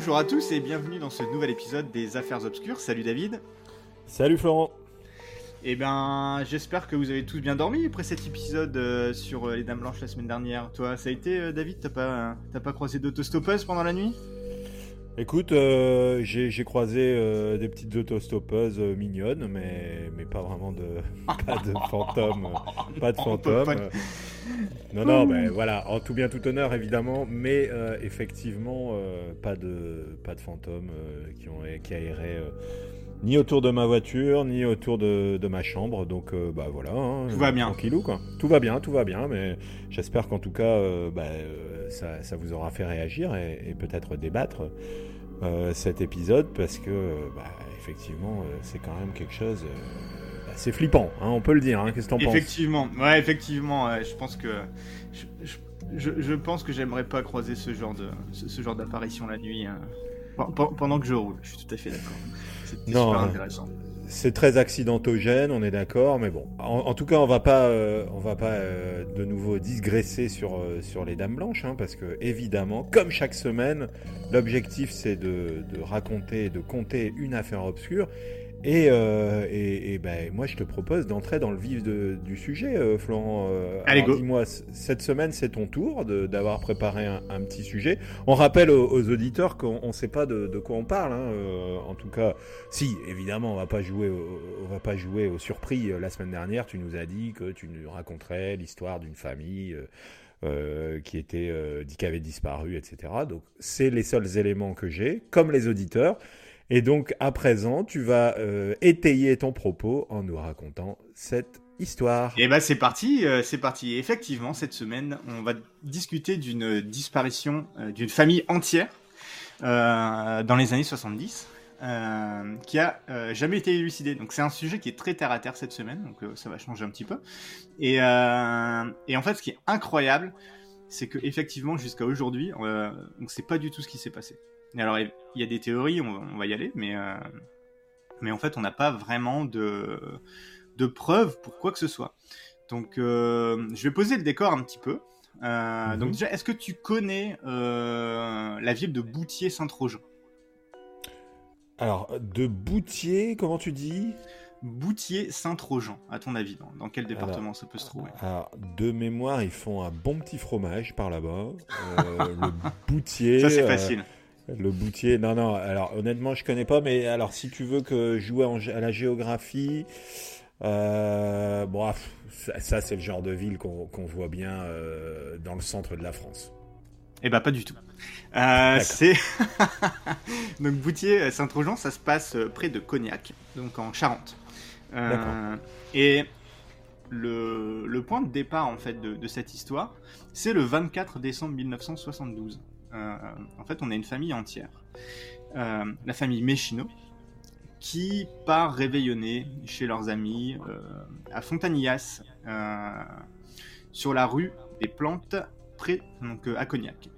bonjour à tous et bienvenue dans ce nouvel épisode des Affaires Obscures. Salut David. Salut Florent. Eh ben, j'espère que vous avez tous bien dormi après cet épisode euh, sur euh, les Dames Blanches la semaine dernière. Toi, ça a été, euh, David T'as pas, t'as pas croisé d'autostoppeuse pendant la nuit? Écoute, j'ai j'ai croisé des petites autostoppeuses mignonnes, mais, mais pas vraiment de, pas de fantômes. Pas de fantômes. Non, non, ben voilà, en tout bien tout honneur évidemment, mais euh, effectivement, euh, pas, de, pas de fantômes euh, qui, ont, qui aéraient ni autour de ma voiture, ni autour de, de ma chambre, donc bah voilà. hein, Tout va bien. Tranquillou quoi. Tout va bien, tout va bien, mais j'espère qu'en tout cas, bah, ça, ça vous aura fait réagir et, et peut-être débattre cet épisode parce que bah, effectivement c'est quand même quelque chose c'est flippant hein, on peut le dire hein. qu'est-ce que t'en penses Effectivement, ouais, effectivement. ouais, je pense que je, je- je- je pense que j'aimerais pas croiser ce genre de ce, ce genre d'apparition la nuit pen- pendant que je roule. Je suis tout à fait d'accord. C'est super hein. intéressant. c'est très accidentogène on est d'accord mais bon en, en tout cas on va pas euh, on va pas euh, de nouveau digresser sur euh, sur les dames blanches hein, parce que évidemment comme chaque semaine l'objectif c'est de, de raconter de compter une affaire obscure et, euh, et, et ben, moi, je te propose d'entrer dans le vif de- du sujet, euh, Florent. Euh, Allez, go. Dis-moi, cette semaine, c'est ton tour de- d'avoir préparé un, un petit sujet. On rappelle aux, aux auditeurs qu'on ne sait pas de, de quoi on parle. hein, euh, en tout cas, si, évidemment, on va pas jouer, au, on va pas jouer aux surprises. La semaine dernière, tu nous as dit que tu nous raconterais l'histoire d'une famille. euh, euh, qui était euh, dit qu'avait disparu, etc. Donc c'est les seuls éléments que j'ai, comme les auditeurs. Et donc à présent, tu vas euh, étayer ton propos en nous racontant cette histoire. Et bah c'est parti, euh, c'est parti. Effectivement, cette semaine, on va discuter d'une disparition euh, d'une famille entière dans les années 70 euh, qui a jamais été élucidée. Donc c'est un sujet qui est très terre à terre cette semaine, donc ça va changer un petit peu. Et, en fait, ce qui est incroyable, c'est que effectivement jusqu'à aujourd'hui, on ne sait pas du tout ce qui s'est passé. Et alors il y a des théories, on, va- on va y aller, mais euh, mais en fait, on n'a pas vraiment de de preuves pour quoi que ce soit. Donc, euh, je vais poser le décor un petit peu. Euh, Mhm. Donc déjà, est-ce que tu connais la ville de Boutier-Saint-Trojan Alors, de Boutier, comment tu dis? Boutier-Saint-Trojan, à ton avis, dans, dans quel département ça peut se trouver? Alors, de mémoire, ils font un bon petit fromage par là-bas. Le Boutier. Ça, c'est facile. Le Boutier, non, non, alors honnêtement, je connais pas, mais alors si tu veux que je joue en gé- à la géographie, euh, bon, ah, ça, ça, c'est le genre de ville qu'on voit bien euh, dans le centre de la France. Eh ben, pas du tout. Euh, c'est donc Boutier-Saint-Trojan, ça se passe près de Cognac, donc en Charente. Et le, le point de départ en fait de, de cette histoire, c'est le 24 décembre 1972. Euh, en fait, on a une famille entière, Euh, la famille Méchino, qui part réveillonner chez leurs amis euh, à Fontanillas, sur la rue des Plantes, près donc à Cognac.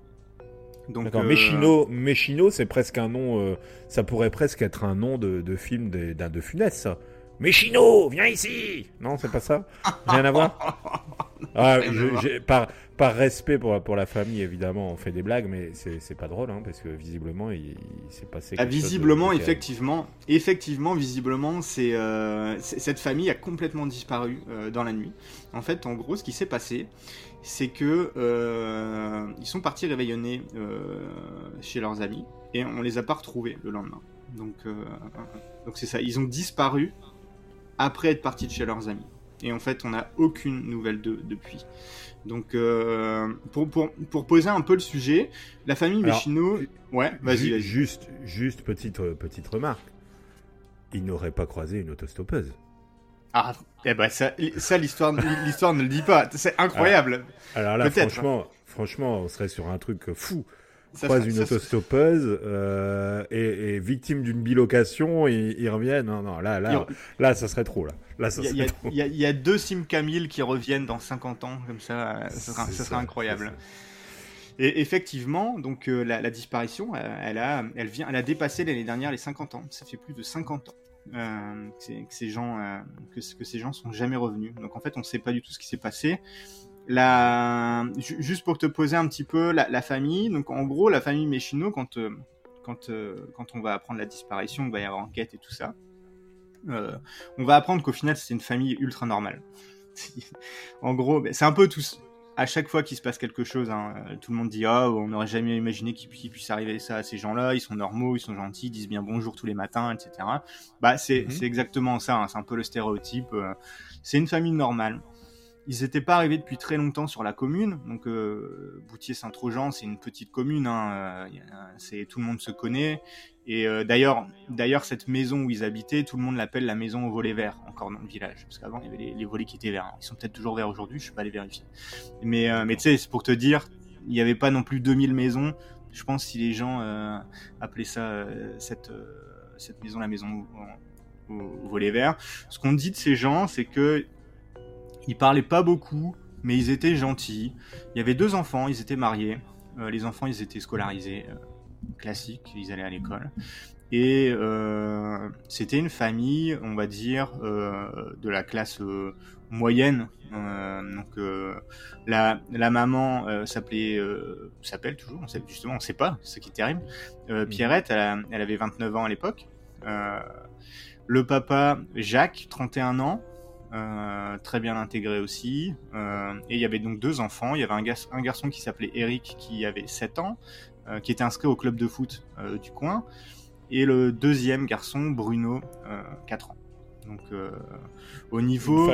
Donc, euh, Méchino, Méchino, c'est presque un nom, euh, ça pourrait presque être un nom de, de film de- d'un de Funès, ça. Méchino, viens ici Non, c'est pas ça Rien à voir Ah, je- par, par respect pour, pour la famille, évidemment, on fait des blagues, mais c'est pas drôle, hein, parce que visiblement, il, il s'est passé Ah, quelque chose de- visiblement, effectivement, effectivement, visiblement, c'est euh, cette famille a complètement disparu euh, dans la nuit. En fait, en gros, ce qui s'est passé, c'est que euh, ils sont partis réveillonner chez leurs amis et on les a pas retrouvés le lendemain. Donc, donc c'est ça. Ils ont disparu après être partis de chez leurs amis. Et en fait, on n'a aucune nouvelle d'eux depuis. Donc, euh, pour, pour, pour poser un peu le sujet, la famille Alors, Méchino... Ouais, vas-y, Ju- vas-y. Juste, juste petite, euh, petite remarque. Il n'aurait pas croisé une autostoppeuse. Ah, eh ben ça, ça l'histoire, l'histoire ne le dit pas. C'est incroyable. Alors là, Peut-être. franchement, franchement, on serait sur un truc fou. Ça croise une ça serait- autostoppeuse euh, et, et victime d'une bilocation et ils reviennent. Non, non, là, là, là, ça serait trop. Là, là ça Il y, a- y y y deux Sim Camille qui reviennent dans 50 ans, comme ça, euh, ça serait, ça incroyable. Et effectivement, donc euh, la, la disparition, euh, elle a, elle vient, elle a dépassé l'année dernière les 50 ans. Ça fait plus de 50 ans euh, que, ces- que ces gens, euh, que, que ces gens sont jamais revenus. Donc en fait, on ne sait pas du tout ce qui s'est passé. La... ju- Juste pour te poser un petit peu la, la famille, donc en gros, la famille Méchino, quand, euh, quand, quand on va apprendre la disparition, il va y avoir enquête et tout ça. on va apprendre qu'au final, c'est une famille ultra normale. en gros, ben, c'est un peu tout, à chaque fois qu'il se passe quelque chose, hein, tout le monde dit ah on n'aurait jamais imaginé qu'il puisse arriver ça à ces gens-là, ils sont normaux, ils sont gentils, ils disent bien bonjour tous les matins, etc. Bah c'est mhm. exactement ça, hein, c'est un peu le stéréotype. Euh, c'est une famille normale. Ils n'étaient pas arrivés depuis très longtemps sur la commune, donc euh, Boutier-Saint-Trojan, c'est une petite commune, hein, euh, c'est tout le monde se connaît. Et euh, d'ailleurs, cette maison où ils habitaient, tout le monde l'appelle la maison aux volets verts, encore dans le village, parce qu'avant il y avait les, volets qui étaient verts. Ils sont peut-être toujours verts aujourd'hui, je ne suis pas allé vérifier. Mais, mais tu sais, c'est pour te dire, il n'y avait pas non plus 2000 maisons. Je pense si les gens appelaient ça cette maison la maison aux, aux volets verts. Ce qu'on dit de ces gens, c'est que ils parlaient pas beaucoup, mais ils étaient gentils. Il y avait deux enfants, ils étaient mariés. Euh, les enfants, ils étaient scolarisés, euh, classiques, ils allaient à l'école. Et euh, c'était une famille, on va dire, de la classe moyenne. donc la, la maman s'appelait, s'appelle toujours, on sait, justement, on sait pas, ce qui est terrible. Mhm. Pierrette, elle, elle, avait 29 ans à l'époque. le papa, Jacques, 31 ans. Euh, très bien intégré aussi. Euh, et il y avait donc deux enfants. Il y avait un, un garçon qui s'appelait Eric qui avait 7 ans, euh, qui était inscrit au club de foot du coin. Et le deuxième garçon, Bruno, 4 ans. Donc au niveau...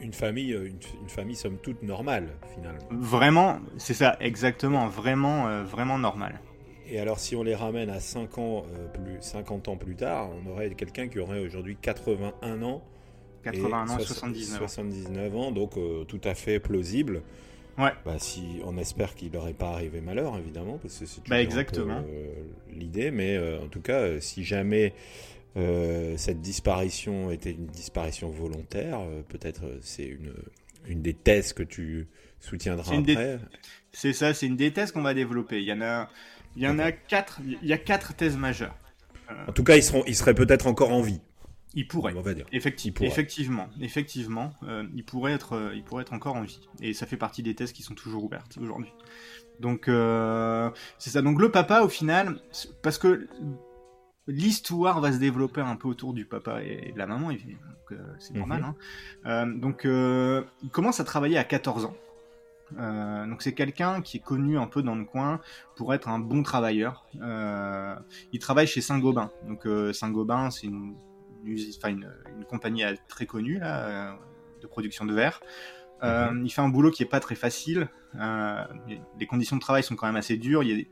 Une, famille, une, famille somme toute normale finalement. Vraiment, c'est ça, exactement, vraiment, vraiment normal. Et alors si on les ramène à 5 ans, plus, 50 ans plus tard, on aurait quelqu'un qui aurait aujourd'hui 81 ans 81 ans, 79. 79 ans, donc euh, tout à fait plausible. Ouais. Bah, si on espère qu'il n'aurait pas arrivé malheur, évidemment, parce que c'est bah, exactement euh, l'idée. Mais euh, en tout cas, si jamais cette disparition était une disparition volontaire, peut-être c'est une, une des thèses que tu soutiendras après. C'est ça, c'est une des thèses qu'on va développer. Il y en a, il y en a quatre. Il y a quatre thèses majeures. En tout cas, ils seront, ils seraient peut-être encore en vie. Il pourrait. On va dire. Effectivement, effectivement, euh, il pourrait être, euh, il pourrait être encore en vie. Et ça fait partie des thèses qui sont toujours ouvertes aujourd'hui. Donc euh, c'est ça. Donc le papa, au final, parce que l'histoire va se développer un peu autour du papa et de la maman, c'est normal. Mhm. Hein. donc il commence à travailler à 14 ans. donc c'est quelqu'un qui est connu un peu dans le coin pour être un bon travailleur. il travaille chez Saint-Gobain. Donc Saint-Gobain, c'est une une, une, compagnie très connue là, euh, de production de verre. Euh, mhm. il fait un boulot qui est pas très facile. Euh, les conditions de travail sont quand même assez dures. Il,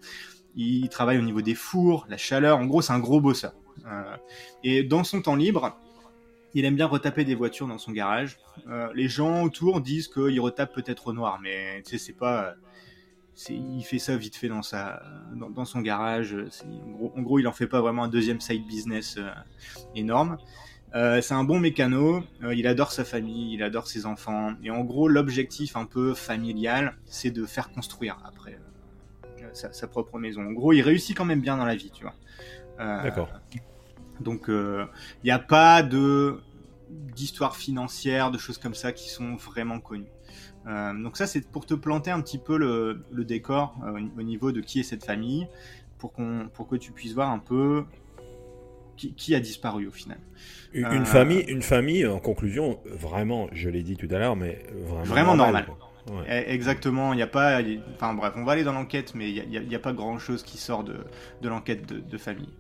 il, travaille au niveau des fours, la chaleur. En gros, c'est un gros bosseur. et dans son temps libre, il aime bien retaper des voitures dans son garage. les gens autour disent qu'il retape peut-être au noir, mais tu sais, c'est pas il fait ça vite fait dans, sa, dans, son garage. En gros, il en fait pas vraiment un deuxième side business euh, énorme. Euh, c'est un bon mécano, euh, il adore sa famille, il adore ses enfants. Et en gros, l'objectif un peu familial, c'est de faire construire après sa, propre maison. En gros, il réussit quand même bien dans la vie, tu vois. D'accord. Donc, il n'y a pas de d'histoire financière, de choses comme ça qui sont vraiment connues. Euh, donc ça, c'est pour te planter un petit peu le, décor euh, au niveau de qui est cette famille, pour, qu'on, pour que tu puisses voir un peu qui, a disparu au final. Une, euh, famille, une famille, en conclusion, vraiment, je l'ai dit tout à l'heure, mais vraiment, vraiment normal. Eh, exactement, il n'y a pas. Enfin bref, on va aller dans l'enquête, mais il n'y a, pas grand chose qui sort de, de l'enquête de, famille.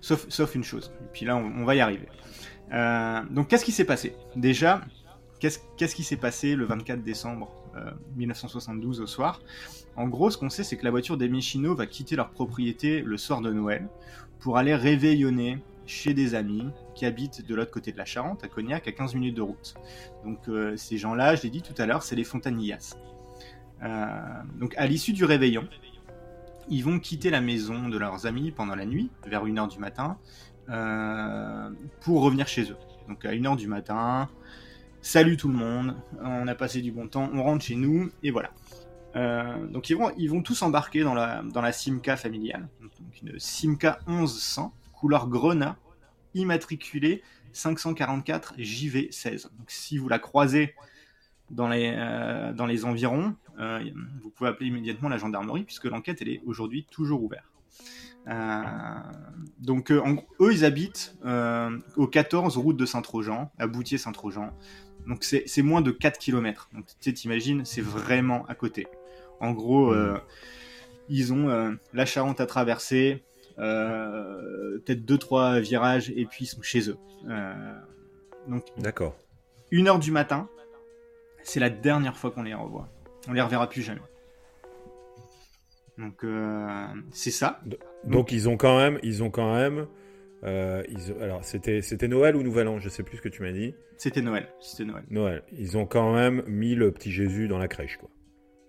Sauf, sauf une chose. Et puis là, on, va y arriver. donc, qu'est-ce qui s'est passé? Déjà, Qu'est-ce qui s'est passé le 24 décembre 1972 euh, au soir? En gros, ce qu'on sait, c'est que la voiture des Michino va quitter leur propriété le soir de Noël pour aller réveillonner chez des amis qui habitent de l'autre côté de la Charente, à Cognac, à 15 minutes de route. Donc euh, ces gens-là, je l'ai dit tout à l'heure, c'est les Fontanillas. Euh, donc à l'issue du réveillon, ils vont quitter la maison de leurs amis pendant la nuit, vers 1h du matin, pour revenir chez eux. Donc à 1h du matin, salut tout le monde, on a passé du bon temps, on rentre chez nous, et voilà. Euh, donc ils vont, tous embarquer dans la, dans la Simca familiale, donc une Simca 1100, couleur grenat, immatriculée 544 JV16. Donc si vous la croisez dans les, euh, dans les environs, euh, vous pouvez appeler immédiatement la gendarmerie, puisque l'enquête elle est aujourd'hui toujours ouverte. donc eux, ils habitent au 14 route de Saint-Trojan, à Boutier-Saint-Trojan. Donc c'est moins de 4 km. Donc tu t'imagines, c'est vraiment à côté. En gros, mmh. ils ont la Charente à traverser, peut-être 2-3 virages, et puis ils sont chez eux. donc, D'accord. 1h du matin, c'est la dernière fois qu'on les revoit. On les reverra plus jamais. Donc euh, c'est ça. Donc, ils ont quand même, ils ont quand même. Euh, ils, alors c'était c'était Noël ou Nouvel An, je sais plus ce que tu m'as dit. C'était Noël, c'était Noël. Noël. Ils ont quand même mis le petit Jésus dans la crèche, quoi.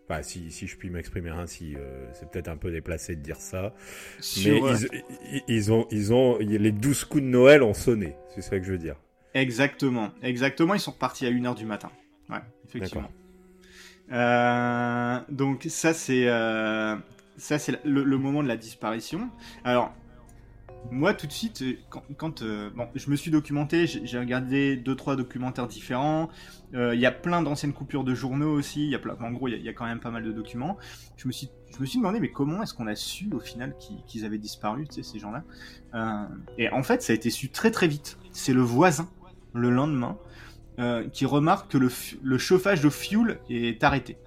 Enfin, si, si je puis m'exprimer ainsi, euh, c'est peut-être un peu déplacé de dire ça. mais ils, ils, ont, ils ont, les douze coups de Noël ont sonné, c'est ça que je veux dire. Exactement, exactement. Ils sont repartis à 1h du matin. Ouais, effectivement. Euh, donc ça c'est euh, ça c'est le, moment de la disparition. Alors moi tout de suite quand, euh, bon je me suis documenté, j'ai regardé deux trois documentaires différents. Il y a plein d'anciennes coupures de journaux aussi. Il y a plein, en gros il y, a quand même pas mal de documents. Je me suis je me suis demandé mais comment est-ce qu'on a su au final qu'ils avaient disparu tu sais, ces gens-là? et en fait ça a été su très très vite. C'est le voisin le lendemain euh, qui remarque que le, chauffage de fuel est arrêté.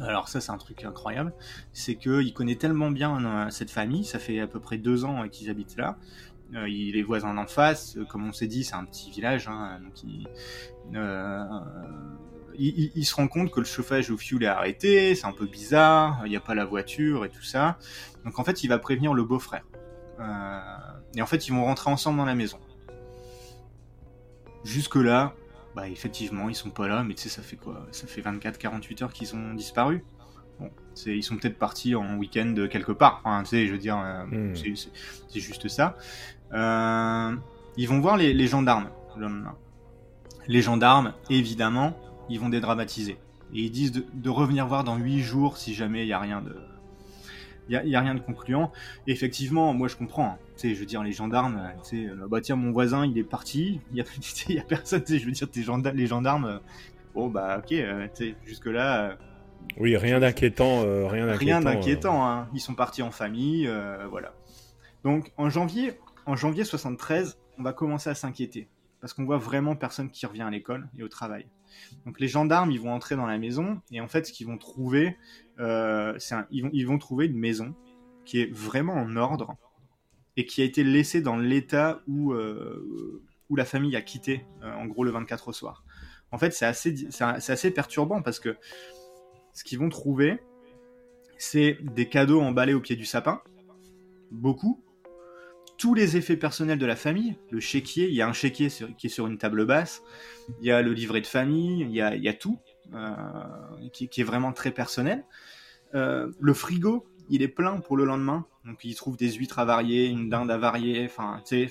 Alors ça c'est un truc incroyable, c'est qu'il connaît tellement bien euh, cette famille, ça fait à peu près deux ans euh, qu'ils habitent là, il est voisin d'en face, comme on s'est dit c'est un petit village, hein, il, se rend compte que le chauffage au fuel est arrêté, c'est un peu bizarre, il n'y a pas la voiture et tout ça, donc en fait il va prévenir le beau-frère. et en fait ils vont rentrer ensemble dans la maison. Jusque là, bah effectivement, ils sont pas là, mais tu sais, ça fait quoi? Ça fait 24-48 heures qu'ils ont disparu. Bon, ils sont peut-être partis en week-end quelque part. Enfin, tu sais, je veux dire, euh, hmm. c'est juste ça. Euh, ils vont voir les, gendarmes le lendemain. Les gendarmes, évidemment, ils vont dédramatiser. Et ils disent de, revenir voir dans 8 jours si jamais il n'y a rien de, il n'y a, rien de concluant. effectivement, moi je comprends. Hein. Tu sais, je veux dire, les gendarmes, tu sais, euh, bah tiens, mon voisin, il est parti, il n'y a, a, personne, tu sais, je veux dire, les gendarmes, euh, bon bah ok, euh, tu sais, jusque-là... oui, rien d'inquiétant, rien d'inquiétant. Rien d'inquiétant, hein. ils sont partis en famille, voilà. Donc en janvier, en janvier 73, on va commencer à s'inquiéter, parce qu'on voit vraiment personne qui revient à l'école et au travail. Donc les gendarmes, ils vont entrer dans la maison et en fait, ce qu'ils vont trouver, euh, ils, vont, ils vont trouver une maison qui est vraiment en ordre et qui a été laissée dans l'état où, euh, où la famille a quitté, euh, en gros, le 24 au soir. En fait, c'est assez, c'est assez perturbant parce que ce qu'ils vont trouver, c'est des cadeaux emballés au pied du sapin, beaucoup, tous les effets personnels de la famille, le chéquier, il y a un chéquier qui est sur une table basse, il y a le livret de famille, il y a, tout, euh, qui, est vraiment très personnel. Euh, le frigo, il est plein pour le lendemain, donc il trouve des huîtres avariées, une dinde avariée, enfin, c'est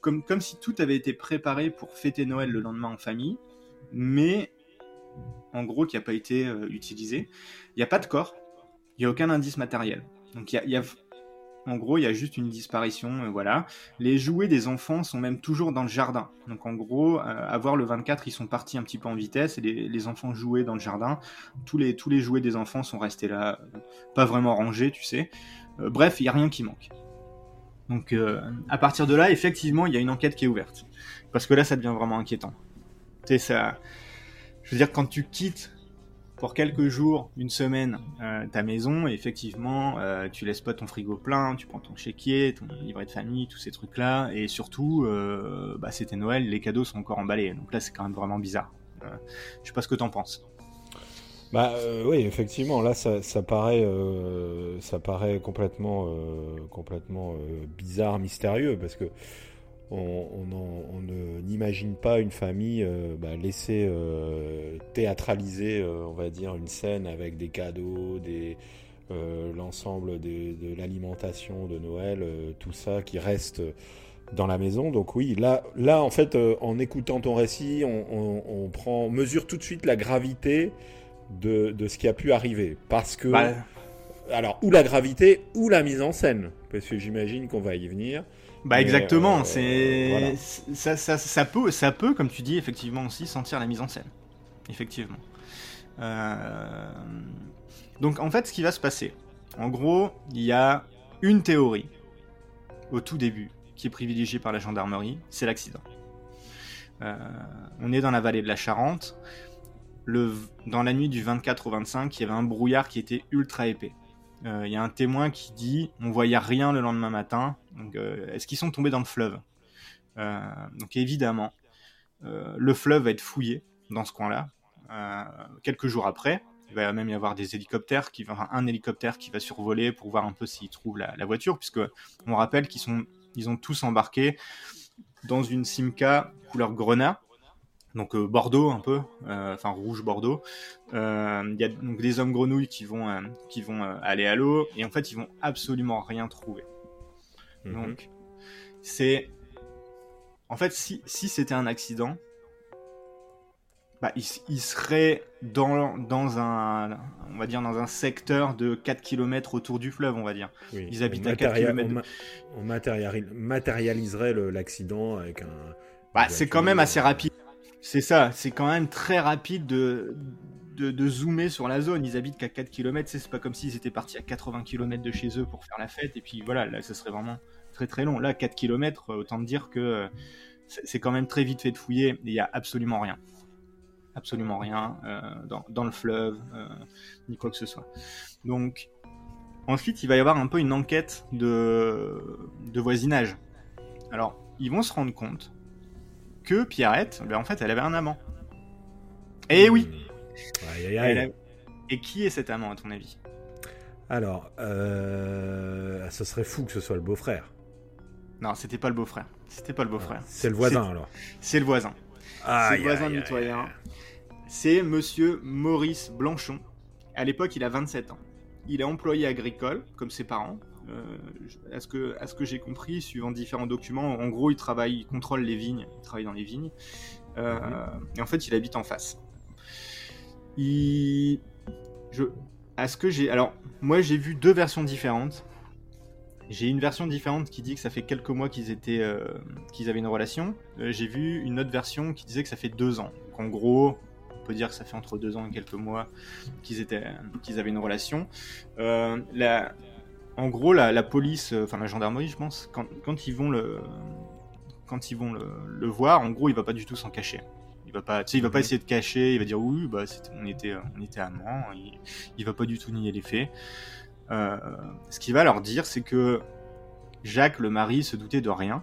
comme, comme si tout avait été préparé pour fêter Noël le lendemain en famille, mais en gros qui n'a pas été euh, utilisé. Il n'y a pas de corps, il n'y a aucun indice matériel. Donc il y a, en gros, il y a juste une disparition, euh, voilà. Les jouets des enfants sont même toujours dans le jardin. Donc en gros, euh, à voir le 24, ils sont partis un petit peu en vitesse et les, enfants jouaient dans le jardin. Tous les, jouets des enfants sont restés là, euh, pas vraiment rangés, tu sais. bref, il n'y a rien qui manque. Donc à partir de là, effectivement, il y a une enquête qui est ouverte. Parce que là, ça devient vraiment inquiétant. Tu sais, ça... Je veux dire, quand tu quittes pour quelques jours, une semaine, euh, ta maison, et effectivement, euh, tu laisses pas ton frigo plein, tu prends ton chéquier, ton livret de famille, tous ces trucs-là, et surtout, euh, bah, c'était Noël, les cadeaux sont encore emballés, donc là, c'est quand même vraiment bizarre. je sais pas ce que t'en penses. Bah oui, effectivement, là, ça, ça paraît, ça paraît complètement, complètement bizarre, mystérieux, parce que on, n'imagine pas une famille euh, bah, laisser euh, théâtraliser, euh, on va dire, une scène avec des cadeaux, des, l'ensemble de, l'alimentation de Noël, tout ça qui reste dans la maison. Donc oui, là, là en fait, en écoutant ton récit, on, prend, mesure tout de suite la gravité de, ce qui a pu arriver. Parce que... Bah. Alors, ou la gravité, ou la mise en scène. Parce que j'imagine qu'on va y venir. Bah exactement, euh, c'est ça, ça, ça, peut, ça peut, comme tu dis, effectivement aussi sentir la mise en scène. Effectivement. Euh, donc en fait, ce qui va se passer, en gros, il y a une théorie au tout début qui est privilégiée par la gendarmerie, c'est l'accident. Euh, on est dans la vallée de la Charente. Le, dans la nuit du 24 au 25, il y avait un brouillard qui était ultra épais. Euh, il y a un témoin qui dit on voyait rien le lendemain matin. Euh, est-ce qu'ils sont tombés dans le fleuve? Donc évidemment, le fleuve va être fouillé dans ce coin-là. quelques jours après, il va même y avoir des hélicoptères, qui va, un hélicoptère qui va survoler pour voir un peu s'ils trouvent la, voiture, puisque on rappelle qu'ils ont tous embarqué dans une Simca couleur grenat, donc euh, Bordeaux un peu, euh, enfin rouge Bordeaux. Euh, il y a donc des hommes grenouilles qui vont, qui vont aller à l'eau et en fait ils vont absolument rien trouver. Mhm. Donc c'est en fait si, si c'était un accident, bah, il, serait dans, dans un on va dire dans un secteur de 4 km autour du fleuve, on va dire. Ils habitent à 4 km. On, matérialiserait l'accident avec un. Bah, c'est quand même assez rapide. C'est ça, c'est quand même très rapide de, de, zoomer sur la zone. Ils habitent qu'à 4 km, c'est pas comme s'ils étaient partis à 80 km de chez eux pour faire la fête. Et puis voilà, là, ça serait vraiment très très long. Là, 4 km, autant dire que c'est quand même très vite fait de fouiller. Il n'y a absolument rien absolument rien euh, dans, le fleuve, euh, ni quoi que ce soit. Donc, ensuite, il va y avoir un peu une enquête de, de voisinage. Alors, ils vont se rendre compte que Pierrette, ben, en fait, elle avait un amant. Eh oui aïe, Et qui est cet amant, à ton avis? Alors, euh... ce serait fou que ce soit le beau-frère. Non, c'était pas le beau-frère. C'était pas le beau-frère. c'est le voisin, alors. C'est le voisin. c'est le voisin mitoyen c'est monsieur Maurice Blanchon. À l'époque, il a 27 ans. Il est employé agricole, comme ses parents. Euh, à ce que, à ce que j'ai compris, suivant différents documents, en gros, il travaille, il contrôle les vignes, il travaille dans les vignes. Euh, et en fait, il habite en face. À ce que j'ai, alors, moi, j'ai vu deux versions différentes. J'ai une version différente qui dit que ça fait quelques mois qu'ils étaient, euh, qu'ils avaient une relation. j'ai vu une autre version qui disait que ça fait deux ans. Donc, en gros, on peut dire que ça fait entre deux ans et quelques mois qu'ils étaient, qu'ils avaient une relation. Euh, en gros, la, police, euh, enfin la gendarmerie, je pense, quand, ils vont le, quand ils vont le, voir, en gros, il va pas du tout s'en cacher. Il va pas, il va pas mhm. essayer de cacher. Il va dire oui, bah, on était, on était amants. Il, il va pas du tout nier les faits. Euh, ce qu'il va leur dire, c'est que Jacques, le mari, se doutait de rien.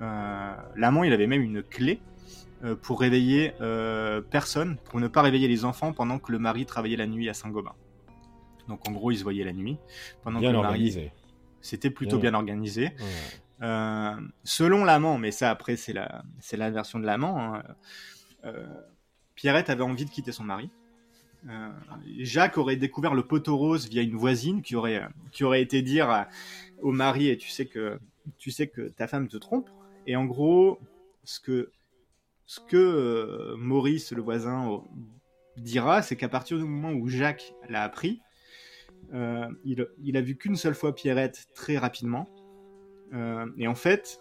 L'amant, il avait même une clé euh, pour réveiller euh, personne, pour ne pas réveiller les enfants pendant que le mari travaillait la nuit à Saint-Gobain. Donc en gros, ils se voyaient la nuit. Pendant bien que organisé. C'était plutôt bien, organisé. Euh, selon l'amant, mais ça après c'est la, c'est la version de l'amant, hein, Pierrette avait envie de quitter son mari. Jacques aurait découvert le poteau rose via une voisine qui aurait, qui aurait été dire au mari et tu sais que tu sais que ta femme te trompe. Et en gros, ce que ce que euh, Maurice, le voisin, euh, dira, c'est qu'à partir du moment où Jacques l'a appris, euh, il, a vu qu'une seule fois Pierrette très rapidement. et en fait,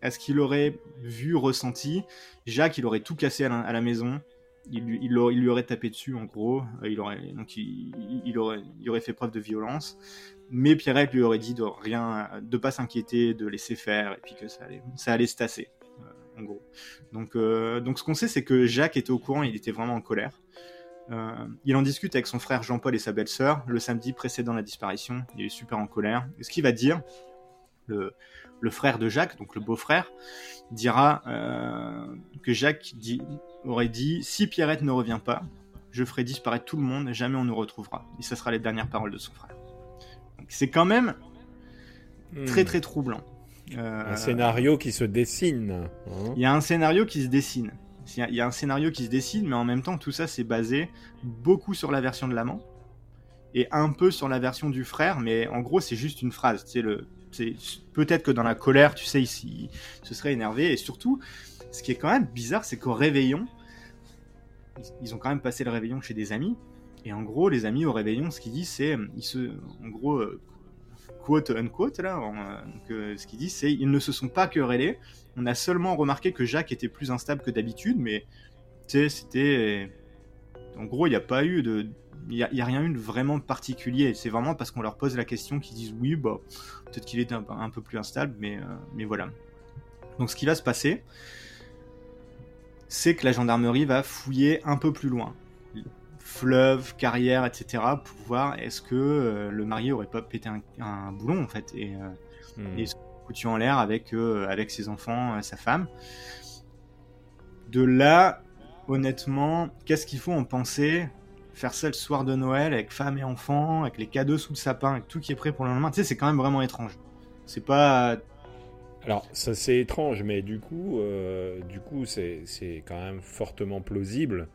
est-ce qu'il aurait vu, ressenti? Jacques, il aurait tout cassé à la, maison. Il, lui aurait tapé dessus, en gros. Il aurait, donc il, aurait, fait preuve de violence. Mais Pierrette lui aurait dit de rien, de pas s'inquiéter, de laisser faire, et puis que ça allait, ça allait se tasser gros. Donc, euh, donc ce qu'on sait, c'est que Jacques était au courant, il était vraiment en colère. Euh, il en discute avec son frère Jean-Paul et sa belle-sœur le samedi précédent la disparition. Il est super en colère. Et ce qu'il va dire, le, le, frère de Jacques, donc le beau-frère, dira euh, que Jacques dit, aurait dit Si Pierrette ne revient pas, je ferai disparaître tout le monde, jamais on nous retrouvera. Et ce sera les dernières paroles de son frère. C'est quand même très hmm. très troublant. Un scénario qui se dessine. Hein. Il y a un scénario qui se dessine. Il y a un scénario qui se dessine, mais en même temps, tout ça, c'est basé beaucoup sur la version de l'amant et un peu sur la version du frère, mais en gros, c'est juste une phrase. Peut-être que dans la colère, tu sais, il, se serait énervé. Et surtout, ce qui est quand même bizarre, c'est qu'au réveillon, ils ont quand même passé le réveillon chez des amis. Et en gros, les amis au réveillon, ce qu'ils disent, c'est, ils se, en gros, euh, quote unquote là, euh, ce qu'il dit, c'est ils ne se sont pas querellés. On a seulement remarqué que Jacques était plus instable que d'habitude, mais c'était En gros, il n'y a pas eu de, il n'y a, rien eu de vraiment particulier. C'est vraiment parce qu'on leur pose la question qu'ils disent oui, bah, peut-être qu'il est un, peu plus instable, euh, mais voilà. Donc ce qui va se passer, c'est que la gendarmerie va fouiller un peu plus loin. Fleuve, carrière, etc. pour voir est-ce que euh, le marié aurait pas pété un, boulon en fait et, euh, hmm. se foutu en l'air avec, avec ses enfants, sa femme. De là, honnêtement, qu'est-ce qu'il faut en penser? Faire ça le soir de Noël avec femme et enfants, avec les cadeaux sous le sapin, avec tout qui est prêt pour le lendemain, tu sais, c'est quand même vraiment étrange. C'est pas. Alors, ça c'est étrange, mais du coup, euh, du coup, c'est quand même fortement plausible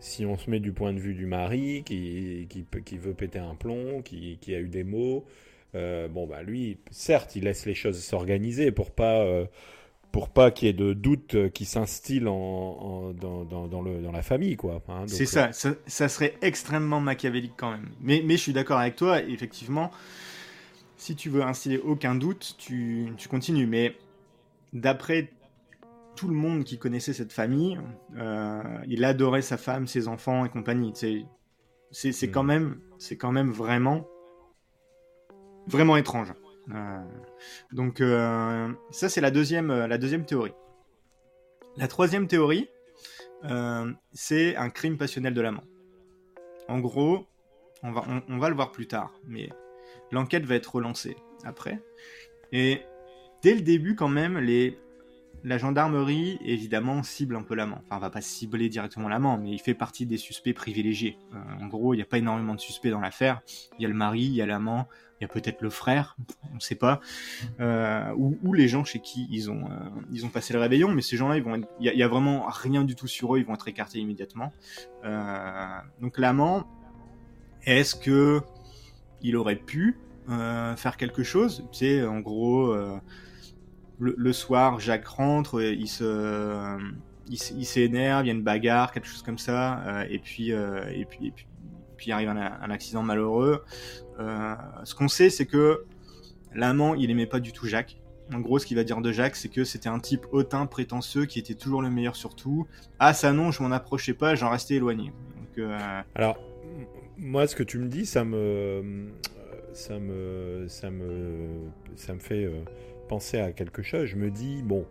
si on se met du point de vue du mari qui, qui, qui veut péter un plomb, qui, qui a eu des mots. Euh, bon, bah lui, certes, il laisse les choses s'organiser pour pas. Euh, pour pas qu'il y ait de doutes euh, qui s'instillent en, dans, dans, le, dans, la famille, quoi. Hein, c'est ça, ça, serait extrêmement machiavélique quand même. Mais, mais je suis d'accord avec toi, effectivement, si tu veux instiller aucun doute, tu, tu continues. Mais d'après tout le monde qui connaissait cette famille, euh, il adorait sa femme, ses enfants et compagnie. C'est, c'est, quand hmm. même, c'est quand même vraiment, vraiment étrange. Euh, donc euh, ça c'est la deuxième, la deuxième théorie. La troisième théorie, c'est un crime passionnel de l'amant. En gros, on va, on, va le voir plus tard, mais l'enquête va être relancée après. Et dès le début, quand même, les, la gendarmerie, évidemment, cible un peu l'amant. Enfin, va pas cibler directement l'amant, mais il fait partie des suspects privilégiés. en gros, il n'y a pas énormément de suspects dans l'affaire. Il y a le mari, il y a l'amant, il y a peut-être le frère, on ne sait pas, euh, ou, les gens chez qui ils ont, euh, ils ont passé le réveillon, mais ces gens-là, il y, a vraiment rien du tout sur eux, ils vont être écartés immédiatement. Euh, donc l'amant, est-ce que il aurait pu faire quelque chose? C'est en gros, le, soir, Jacques rentre, il se il, s'énerve, il y a une bagarre, quelque chose comme ça, et puis, et puis, et puis, puis arrive un, accident malheureux. Euh, ce qu'on sait, c'est que l'amant, il aimait pas du tout Jacques. En gros, ce qu'il va dire de Jacques, c'est que c'était un type hautain, prétentieux, qui était toujours le meilleur sur tout. Ah, ça non, je m'en approchais pas, j'en restais éloigné. Euh, Alors, moi, ce que tu me dis, ça me, ça fait euh, à quelque chose. Je me dis, bon,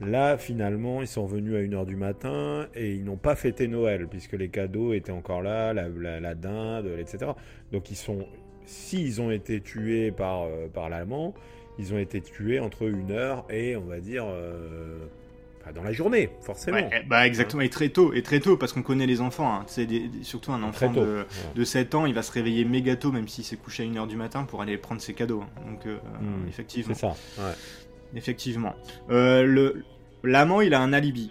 Là, finalement, ils sont venus à 1h du matin et ils n'ont pas fêté Noël puisque les cadeaux étaient encore là, la, dinde, etc. Donc, ils sont, s'ils ont été tués par, euh, par l'allemand, ils ont été tués entre une heure et, on va dire, euh, dans la journée, forcément. Eh, bah exactement, et très tôt, et très tôt, parce qu'on connaît les enfants. Hein. C'est surtout un enfant de, de, 7 ans, il va se réveiller méga tôt, même s'il s'est couché à 1h du matin, pour aller prendre ses cadeaux. Hein. Donc, euh, hmm. effectivement. C'est ça, Effectivement. le L'amant, il a un alibi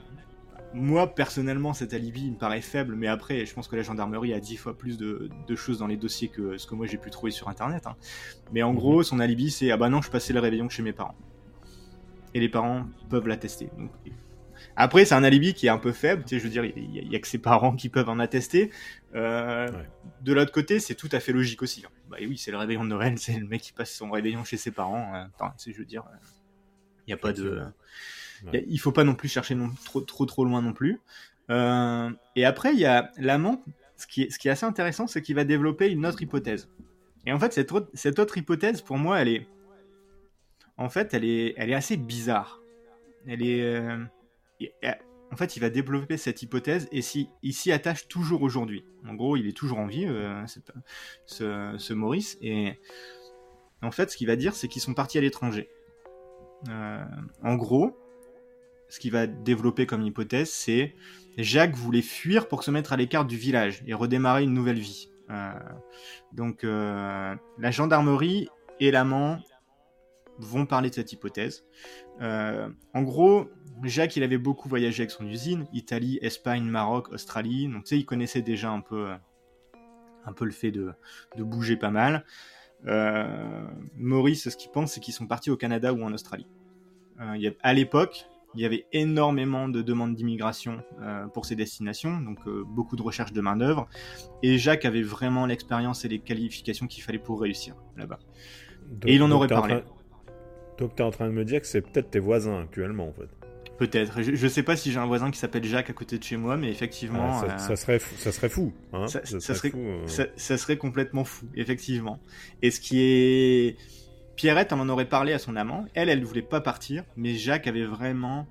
moi, personnellement, cet alibi me paraît faible, mais après, je pense que la gendarmerie a dix fois plus de, choses dans les dossiers que ce que moi j'ai pu trouver sur internet. Hein. Mais en mhm. gros, son alibi, c'est Ah bah non, je passais le réveillon chez mes parents. Et les parents peuvent l'attester. Après, c'est un alibi qui est un peu faible, tu sais, je veux dire, il n'y a, que ses parents qui peuvent en attester. Euh, de l'autre côté, c'est tout à fait logique aussi. Hein. Bah oui, c'est le réveillon de Noël, c'est le mec qui passe son réveillon chez ses parents. Hein. Enfin, je veux dire, il n'y a pas de. Il faut pas non plus chercher non, trop, trop, trop loin non plus. Euh, et après, il y a l'amant. Ce qui, est, ce qui est assez intéressant, c'est qu'il va développer une autre hypothèse. Et en fait, cette autre, cette autre hypothèse, pour moi, elle est. En fait, elle est, elle est assez bizarre. Elle est. Euh, en fait, il va développer cette hypothèse et si, s'y attache toujours aujourd'hui. En gros, il est toujours en vie, euh, ce, ce, Maurice. Et en fait, ce qu'il va dire, c'est qu'ils sont partis à l'étranger. en gros, ce qu'il va développer comme hypothèse, c'est Jacques voulait fuir pour se mettre à l'écart du village et redémarrer une nouvelle vie. Euh, donc euh, la gendarmerie et l'amant vont parler de cette hypothèse. Euh, en gros, Jacques, il avait beaucoup voyagé avec son usine, Italie, Espagne, Maroc, Australie. Donc tu sais, il connaissait déjà un peu, un peu le fait de, de bouger pas mal. Maurice, ce qu'il pense, c'est qu'ils sont partis au Canada ou en Australie. Il y a, à l'époque, il y avait énormément de demandes d'immigration euh, pour ces destinations, donc euh, beaucoup de recherche de main-d'œuvre. Et Jacques avait vraiment l'expérience et les qualifications qu'il fallait pour réussir là-bas. Et il en aurait parlé. Donc tu es en train de me dire que c'est peut-être tes voisins actuellement en fait. Peut-être. Je, ne sais pas si j'ai un voisin qui s'appelle Jacques à côté de chez moi, mais effectivement. Ah, ça, serait, ça serait fou. Hein ça, serait, ça, serait complètement fou, effectivement. Et ce qui est. Pierrette en aurait parlé à son amant. Elle, elle ne voulait pas partir, mais Jacques avait vraiment,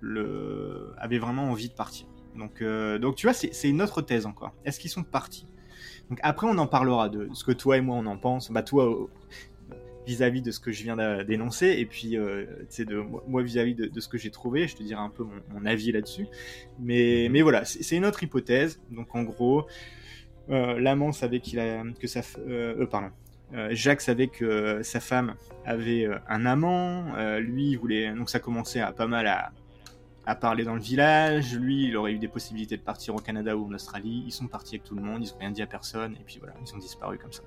le... avait vraiment envie de partir. Donc, euh, donc tu vois, c'est une autre thèse encore. Est-ce qu'ils sont partis? Donc après, on en parlera de ce que toi et moi on en pense. Bah toi, vis-à-vis de ce que je viens d'énoncer, et puis euh, de moi vis-à-vis de, ce que j'ai trouvé, je te dirai un peu mon, avis là-dessus. Mais, mhm. mais voilà, c'est une autre hypothèse. Donc en gros, euh, l'amant savait qu'il a que sa euh, euh pardon. Euh, Jacques savait que sa femme avait un amant, lui il voulait donc ça commençait à pas mal à, à parler dans le village. Lui, il aurait eu des possibilités de partir au Canada ou en Australie. Ils sont partis avec tout le monde, ils ont rien dit à personne, et puis voilà, ils ont disparu comme ça.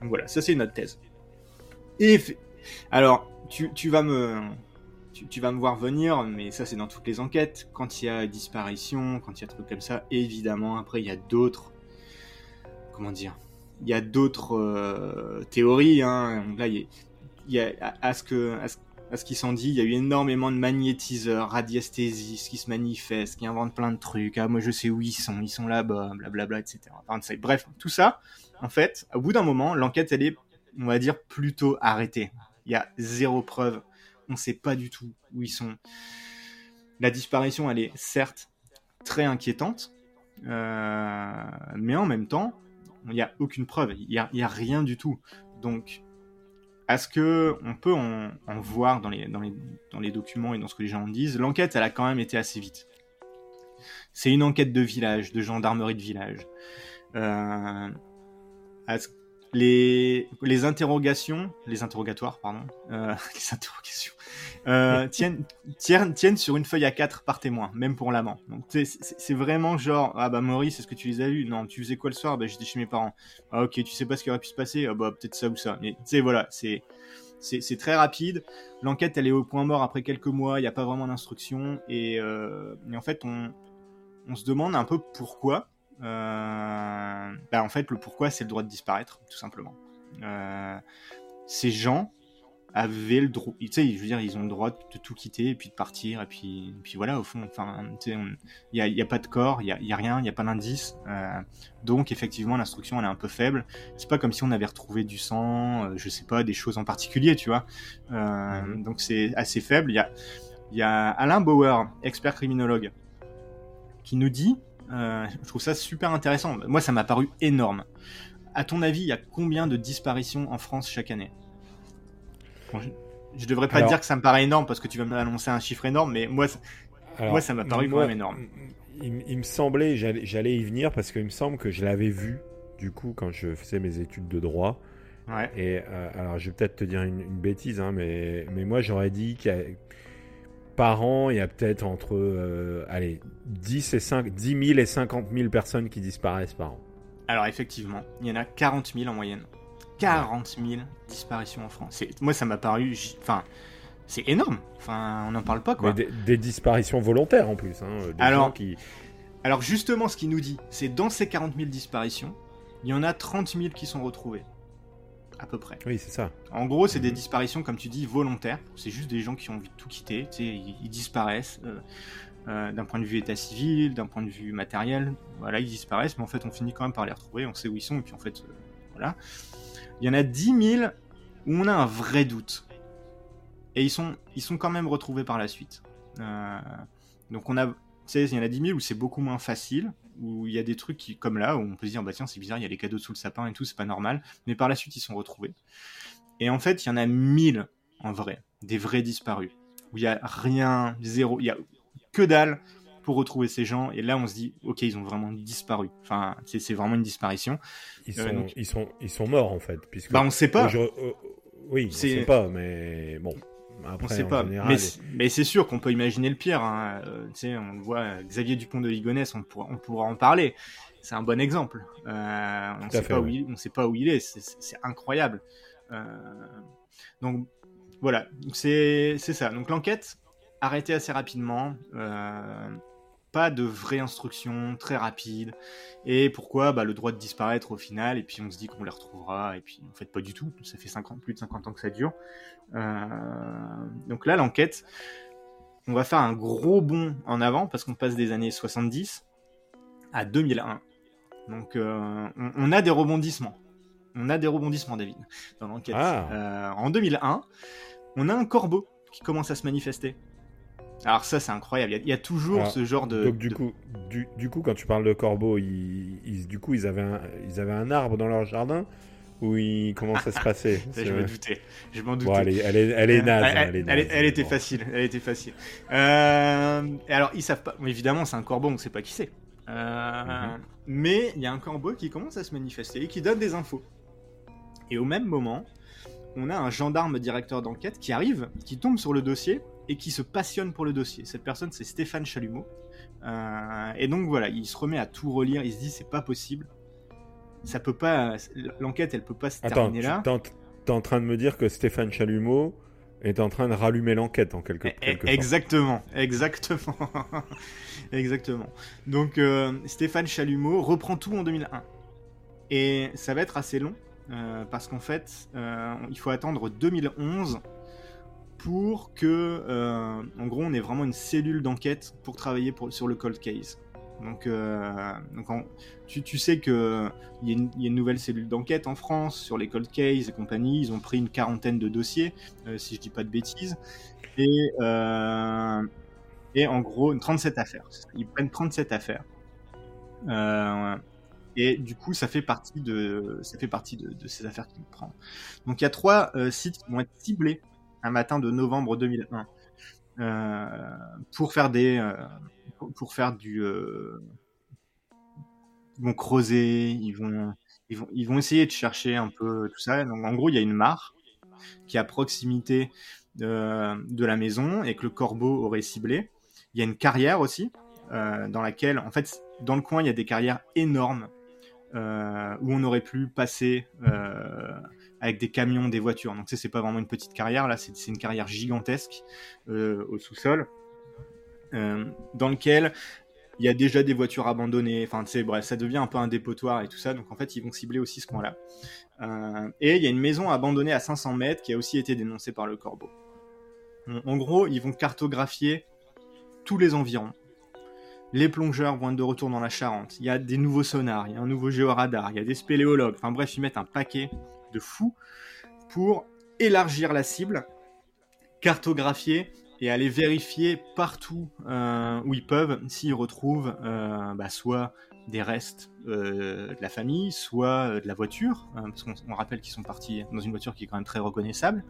Donc voilà, ça c'est une autre thèse. Et alors, tu, tu vas me tu, vas me voir venir, mais ça c'est dans toutes les enquêtes. Quand il y a disparition, quand il y a trucs comme ça, évidemment, après il y a d'autres. Comment dire Il y a d'autres euh, théories. Hein. Là, il y a, à, ce que, à ce, qui s'en dit, il y a eu énormément de magnétiseurs, radiesthésistes qui se manifestent, qui inventent plein de trucs. Ah, moi je sais où ils sont, ils sont là-bas, blablabla, etc. bref, tout ça, en fait, au bout d'un moment, l'enquête elle est on va dire, plutôt arrêté. Il y a zéro preuve. On ne sait pas du tout où ils sont. La disparition, elle est certes très inquiétante, euh, mais en même temps, il n'y a aucune preuve. Il n'y a, rien du tout. Donc, est-ce que on peut en, voir dans les, documents et dans ce que les gens disent? L'enquête, elle a quand même été assez vite. C'est une enquête de village, de gendarmerie de village. Euh, les, les interrogations, les interrogatoires, pardon, euh, les interrogations, euh, tiennent, tiennent, tiennent, sur une feuille à 4 par témoin, même pour l'amant. Donc c'est vraiment genre, ah bah Maurice, est-ce que tu les as vus Non, tu faisais quoi le soir? Bah j'étais chez mes parents. Ah ok, tu sais pas ce qui aurait pu se passer? Ah bah peut-être ça ou ça. Mais tu sais, voilà, c'est c'est très rapide. L'enquête, elle est au point mort après quelques mois. Il n'y a pas vraiment d'instruction. Et, euh, et, en fait, on, on se demande un peu pourquoi. Euh, bah en fait, le pourquoi, c'est le droit de disparaître, tout simplement. Euh, ces gens avaient le droit, tu sais, je veux dire, ils ont le droit de tout quitter et puis de partir et puis, puis voilà, au fond, enfin, tu sais, il n'y a, a, pas de corps, il n'y a, y a, rien, il n'y a pas d'indice. Euh, donc, effectivement, l'instruction, elle est un peu faible. C'est pas comme si on avait retrouvé du sang, euh, je sais pas, des choses en particulier, tu vois. Euh, mhm. Donc, c'est assez faible. Il y a, y a Alain Bauer, expert criminologue, qui nous dit euh, je trouve ça super intéressant. Moi, ça m'a paru énorme. À ton avis, il y a combien de disparitions en France chaque année? Je, devrais pas dire que ça me paraît énorme parce que tu vas m'annoncer un chiffre énorme, mais moi, moi ça m'a paru quand même énorme. Il, me semblait, j'allais y venir parce qu'il me semble que je l'avais vu du coup quand je faisais mes études de droit. Ouais. Et euh, alors, je vais peut-être te dire une, bêtise, hein, mais, mais moi j'aurais dit qu'il y a par an, il y a peut-être entre euh, allez, 10, et 5, 10 000 et 50 000 personnes qui disparaissent par an. Alors effectivement, il y en a 40 000 en moyenne. 40 000 disparitions en France. Moi, ça m'a paru... Enfin, c'est énorme. Enfin, on n'en parle pas, quoi. des, disparitions volontaires, en plus. Hein, alors, qui... alors justement, ce qu'il nous dit, c'est dans ces 40 000 disparitions, il y en a 30 000 qui sont retrouvées à peu près. Oui, c'est ça. En gros, c'est des disparitions, comme tu dis, volontaires. C'est juste des gens qui ont envie de tout quitter. Tu sais, ils, disparaissent euh, euh, d'un point de vue état civil, d'un point de vue matériel. Voilà, ils disparaissent, mais en fait, on finit quand même par les retrouver. On sait où ils sont, et puis en fait, euh, voilà. Il y en a 10 000 où on a un vrai doute. Et ils sont, ils sont quand même retrouvés par la suite. donc on a, tu sais, il y en a 10 000 où c'est beaucoup moins facile où il y a des trucs qui, comme là, où on peut se dire, bah tiens, c'est bizarre, il y a les cadeaux sous le sapin et tout, c'est pas normal. Mais par la suite, ils sont retrouvés. Et en fait, il y en a mille en vrai, des vrais disparus, où il y a rien, zéro, il y a que dalle pour retrouver ces gens. Et là, on se dit, ok, ils ont vraiment disparu. Enfin, c'est vraiment une disparition. Ils euh, sont, ils sont, ils sont morts en fait, puisque. Bah, on sait pas. Euh, oui, on sait pas, mais bon. Après, on sait pas. mais, c'est sûr qu'on peut imaginer le pire. Hein. Euh, on le voit, Xavier Dupont de Ligonnès, on pourra, on pourra en parler. C'est un bon exemple. Euh, on ne sait, pas où il, sait pas où il est. C'est incroyable. Euh, donc voilà, c'est ça. Donc l'enquête arrêtée assez rapidement pas de vraie instruction très rapide. Et pourquoi? Bah, Le droit de disparaître au final, et puis on se dit qu'on les retrouvera, et puis en fait pas du tout, ça fait 50, plus de 50 ans que ça dure. Euh, donc là, l'enquête, on va faire un gros bond en avant parce qu'on passe des années 70 à 2001. Donc on, on, a des rebondissements. On a des rebondissements, David, dans l'enquête. Ah. en 2001, on a un corbeau qui commence à se manifester. Alors ça c'est incroyable, il y, a toujours ce genre de... Donc du, Coup, du, coup quand tu parles de corbeau, ils, du coup ils avaient, un, ils avaient un arbre dans leur jardin où ils, comment ça se passait? Je me doutais, je m'en doutais. Bon, elle, est, elle, est, elle, est naze, elle, elle, est elle, était facile, elle était facile. Euh, et alors ils savent pas, évidemment c'est un corbeau, on ne sait pas qui c'est. Euh, mhm. Mais il y a un corbeau qui commence à se manifester et qui donne des infos. Et au même moment, on a un gendarme directeur d'enquête qui arrive, qui tombe sur le dossier et qui se passionne pour le dossier. Cette personne, c'est Stéphane Chalumeau. Euh, et donc voilà, il se remet à tout relire. Il se dit, c'est pas possible. Ça peut pas. L'enquête, elle peut pas se terminer là. T'es en train de me dire que Stéphane Chalumeau est en train de rallumer l'enquête en quelque, eh, quelque exactement, sorte. Exactement, exactement. Donc euh, Stéphane Chalumeau reprend tout en 2001. Et ça va être assez long euh, parce qu'en fait, il faut attendre 2011 pour que, euh, en gros, on ait vraiment une cellule d'enquête pour travailler sur le cold case. Donc, donc tu, sais qu'il y, y, a une nouvelle cellule d'enquête en France sur les cold cases et compagnie. Ils ont pris une quarantaine de dossiers, si je dis pas de bêtises. Et, en gros, 37 affaires. Ils prennent 37 affaires. Et du coup, ça fait partie de, de, ces affaires qu'il prend. Donc il y a trois euh, sites qui vont être ciblés un matin de novembre 2001 euh, pour faire des, euh, pour faire du, ils vont creuser, ils vont, ils vont, ils vont essayer de chercher un peu tout ça. Donc en gros, il y a une mare qui est à proximité de la maison et que le corbeau aurait ciblé. Il y a une carrière aussi dans laquelle, en fait, dans le coin, il y a des carrières énormes euh, où on aurait pu passer euh, avec des camions, des voitures. Donc, c'est pas vraiment une petite carrière, là, c'est une carrière gigantesque euh, au sous-sol, dans lequel il y a déjà des voitures abandonnées. Enfin, tu bref, ça devient un peu un dépotoir et tout ça. Donc, en fait, ils vont cibler aussi ce coin-là. et il y a une maison abandonnée à 500 mètres qui a aussi été dénoncée par le corbeau. En gros, ils vont cartographier tous les environs les plongeurs vont être de retour dans la Charente. Il y a des nouveaux sonars, il y a un nouveau géoradar, il y a des spéléologues. Enfin bref, ils mettent un paquet de fous pour élargir la cible, cartographier et aller vérifier partout euh, où ils peuvent s'ils retrouvent euh, bah, soit des restes euh, de la famille, soit de la voiture, hein, parce qu'on rappelle qu'ils sont partis dans une voiture qui est quand même très reconnaissable,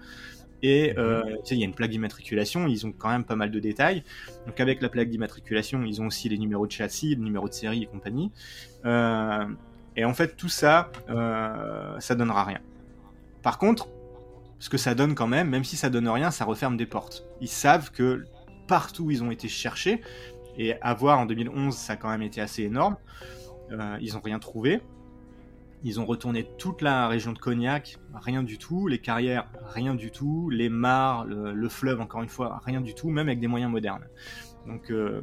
et euh, il y a une plaque d'immatriculation, ils ont quand même pas mal de détails. Donc avec la plaque d'immatriculation, ils ont aussi les numéros de châssis, le numéro de série et compagnie. Et en fait, tout ça, ça donnera rien. Par contre, ce que ça donne quand même, même si ça donne rien, ça referme des portes. Ils savent que partout ils ont été cherchés, et à voir en 2011, ça a quand même été assez énorme, euh, ils n'ont rien trouvé. Ils ont retourné toute la région de Cognac, rien du tout. Les carrières, rien du tout. Les mares, le, fleuve, encore une fois, rien du tout, même avec des moyens modernes. Donc, euh,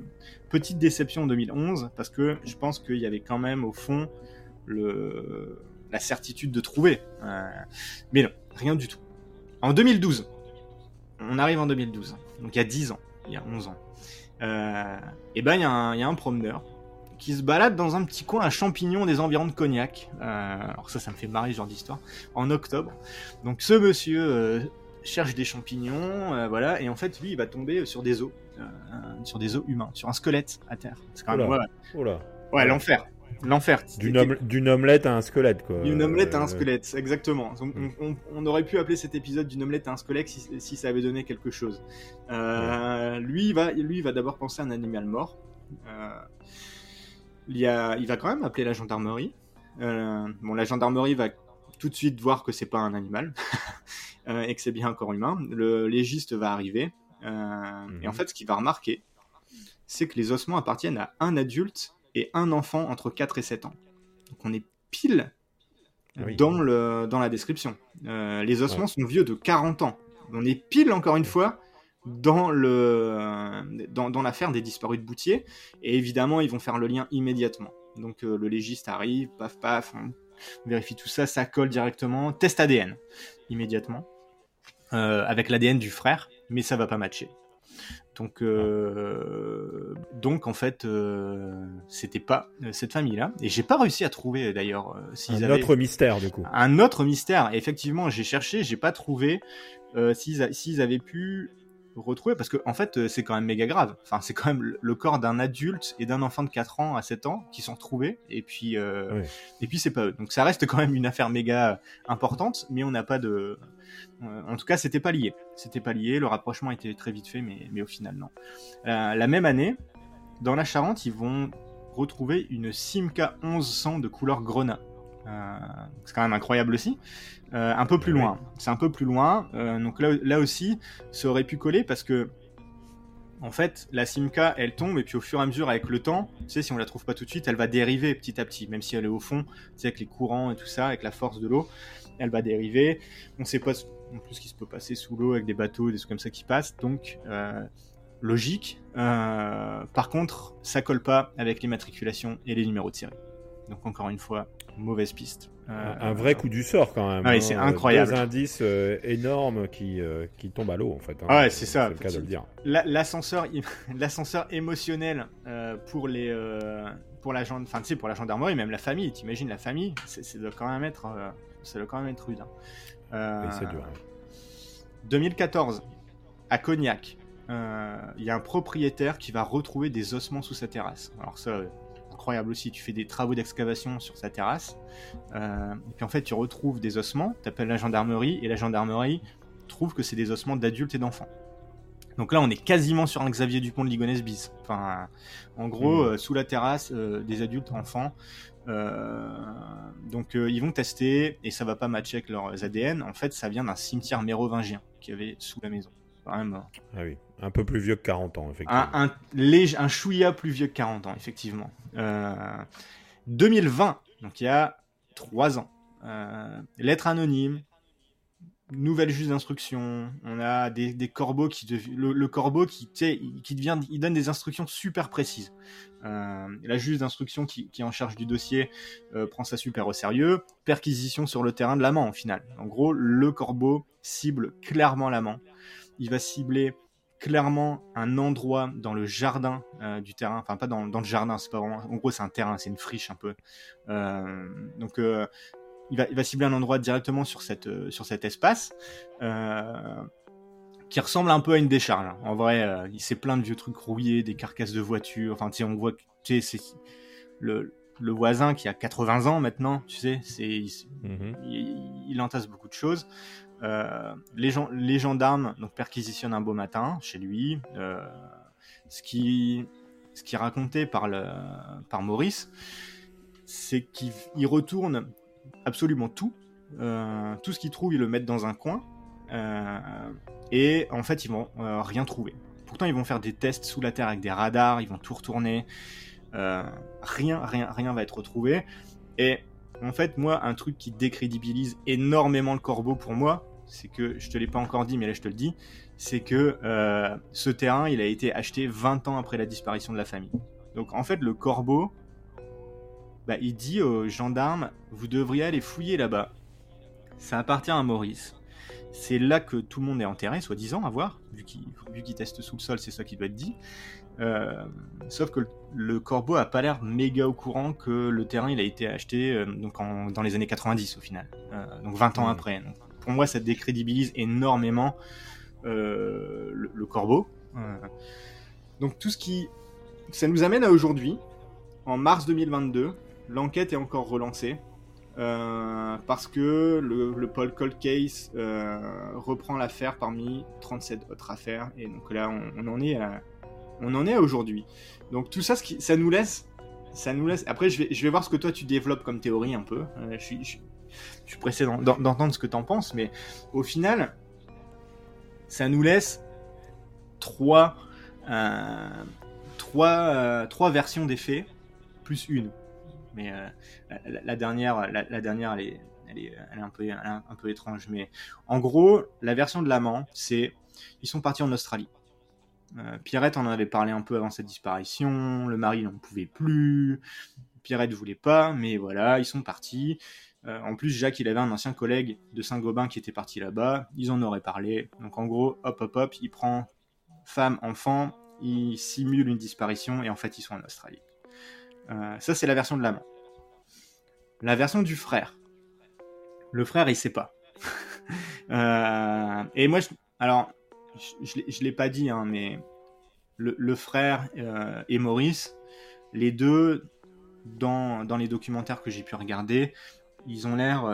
petite déception en 2011, parce que je pense qu'il y avait quand même, au fond, le, la certitude de trouver. Euh, mais non, rien du tout. En 2012, on arrive en 2012, donc il y a 10 ans, il y a 11 ans. Euh, et ben, il y, y, a un promeneur qui se balade dans un petit coin à champignons des environs de Cognac. Euh, alors ça, ça me fait marrer ce genre d'histoire. En octobre. Donc ce monsieur cherche des champignons, voilà, et en fait, lui, il va tomber sur des os, sur des os humains, sur un squelette à terre. C'est quand même ouais l'enfer. L'enfer. D'une omelette à un squelette, quoi. D'une omelette à un squelette, exactement. On, aurait pu appeler cet épisode d'une omelette à un squelette si, ça avait donné quelque chose. Lui, il va, lui, il va d'abord penser à un animal mort. Il, il va quand même appeler la gendarmerie. Euh, bon, la gendarmerie va tout de suite voir que c'est pas un animal euh, et que c'est bien un corps humain. Le légiste va arriver euh, et en mhm. fait, ce qu'il va remarquer, c'est que les ossements appartiennent à un adulte et un enfant entre 4 et 7 ans. Donc on est pile dans, le, dans la description. les ossements sont vieux de 40 ans. On est pile, encore une fois, dans le dans, dans l'affaire des disparus de Boutier. Et évidemment ils vont faire le lien immédiatement. Donc euh, le légiste arrive paf paf on vérifie tout ça ça colle directement. Test ADN immédiatement. Euh, avec l'ADN du frère mais ça va pas matcher Donc, euh, donc en fait, euh, c'était pas cette famille-là. Et j'ai pas réussi à trouver d'ailleurs s'ils un autre mystère du coup. Un autre mystère. effectivement, j'ai cherché, j'ai pas trouvé s'ils avaient pu retrouver parce que en fait euh, c'est quand même méga grave. Enfin c'est quand même le corps d'un adulte et d'un enfant de 4 ans à 7 ans qui sont retrouvés et puis euh, et puis c'est pas eux. Donc ça reste quand même une affaire méga importante mais on n'a pas de euh, en tout cas c'était pas lié. C'était pas lié, le rapprochement était très vite fait mais mais au final non. la même année dans la Charente, ils vont retrouver une Simca 1100 de couleur grenat. C'est quand même incroyable aussi. Euh, un peu plus loin. C'est un peu plus loin. Euh, donc là, là aussi, ça aurait pu coller parce que, en fait, la Simca, elle tombe et puis au fur et à mesure, avec le temps, tu sais, si on la trouve pas tout de suite, elle va dériver petit à petit, même si elle est au fond, tu sais, avec les courants et tout ça, avec la force de l'eau, elle va dériver. On sait pas en plus ce qui se peut passer sous l'eau avec des bateaux, des trucs comme ça qui passent, donc euh, logique. par contre, ça colle pas avec les matriculations et les numéros de série. Donc encore une fois, mauvaise piste. Euh, un vrai coup du sort quand même. Ah oui, c'est hein. incroyable. Des indices euh, énormes qui, euh, qui tombent à l'eau en fait. Hein. Ah ouais, c'est ça. C'est le cas de le dire. L'ascenseur, l'ascenseur émotionnel pour les, pour la enfin tu sais, pour la gendarmerie, même la famille. T'imagines la famille, ça doit quand même être, ça doit quand même être rude. Hein. c'est dur. 2014, à Cognac, il y a un propriétaire qui va retrouver des ossements sous sa terrasse. Alors ça, incroyable aussi. Tu fais des travaux d'excavation sur sa terrasse, euh, et puis en fait, tu retrouves des ossements, tu appelles la gendarmerie, et la gendarmerie trouve que c'est des ossements d'adultes et d'enfants. Donc là, on est quasiment sur un Xavier Dupont de Ligonnès bis. Enfin, en gros, mmh. euh, sous la terrasse, euh, des adultes, enfants. donc ils vont tester et ça va pas matcher avec leurs ADN. En fait, ça vient d'un cimetière mérovingien qui avait sous la maison. Ah oui, un peu plus vieux que 40 ans, effectivement. Un, un, un chouïa plus vieux que 40 ans, effectivement. 2020, euh, donc il y a 3 ans. Euh, lettre anonyme, nouvelle juge d'instruction, on a des, corbeaux qui le, corbeau qui, qui devient, il donne des instructions super précises. Euh, la juge d'instruction qui, qui, est en charge du dossier prend ça super au sérieux. Perquisition sur le terrain de l'amant, au final. En gros, le corbeau cible clairement l'amant il va cibler clairement un endroit dans le jardin euh, du terrain, enfin pas dans, le jardin, c'est pas vraiment, en gros c'est un terrain, c'est une friche un peu. Euh, donc euh, il, va, il va cibler un endroit directement sur, cette, sur cet espace qui ressemble un peu à une décharge. Hein. En vrai, il s'est plein de vieux trucs rouillés, des carcasses de voitures, enfin tu sais, on voit que c'est le, le voisin qui a 80 ans maintenant, tu sais, c'est il, mhm. il, entasse beaucoup de choses. Euh, les, gendarmes donc, perquisitionnent un beau matin chez lui. Euh, ce, qui, est raconté par, Maurice, c'est qu'il retourne absolument tout. Euh, tout ce qu'ils trouvent, ils le mettent dans un coin. et en fait, ils vont rien trouver. Pourtant, ils vont faire des tests sous la terre avec des radars, ils vont tout retourner. rien, rien, rien va être retrouvé. Et en fait, moi, un truc qui décrédibilise énormément le corbeau pour moi, c'est que, je te l'ai pas encore dit, mais là je te le dis, c'est que euh, ce terrain, il a été acheté 20 ans après la disparition de la famille. Donc en fait, le corbeau, bah, il dit aux gendarmes, vous devriez aller fouiller là-bas. Ça appartient à Maurice. C'est là que tout le monde est enterré, soi-disant, à voir, vu qu'il teste sous le sol, c'est ça qui doit être dit. Euh, sauf que le, corbeau a pas l'air méga au courant que le terrain il a été acheté euh, donc dans les années 90 au final, donc 20 ans mmh. après pour moi, ça décrédibilise énormément euh, le, corbeau. Donc tout ce qui... Ça nous amène à aujourd'hui, en mars 2022, l'enquête est encore relancée. Euh, parce que le, Paul Cold Case euh, reprend l'affaire parmi 37 autres affaires. Et donc là, on, en est à, on en est aujourd'hui. Donc tout ça, ça nous laisse, ça nous laisse. Après, je vais, je vais voir ce que toi tu développes comme théorie un peu. je, suis, je suis pressé d'entendre ce que tu en penses, mais au final, ça nous laisse trois, euh, trois, euh, versions des faits, plus une. Mais euh, la, dernière, la, dernière, elle est, elle est, un, peu, un peu étrange. Mais en gros, la version de l'amant, c'est ils sont partis en Australie. Pierrette en avait parlé un peu avant sa disparition. Le mari n'en pouvait plus. Pierrette voulait pas, mais voilà, ils sont partis. Euh, en plus, Jacques, il avait un ancien collègue de Saint-Gobain qui était parti là-bas. Ils en auraient parlé. Donc en gros, hop, hop, hop, il prend femme, enfant, ils simulent une disparition et en fait ils sont en Australie. Euh, ça c'est la version de l'amant. La version du frère. Le frère il sait pas. Euh, et moi, je, alors je, je l'ai pas dit, hein, mais le, frère euh, et Maurice, les deux, dans, dans les documentaires que j'ai pu regarder, ils ont l'air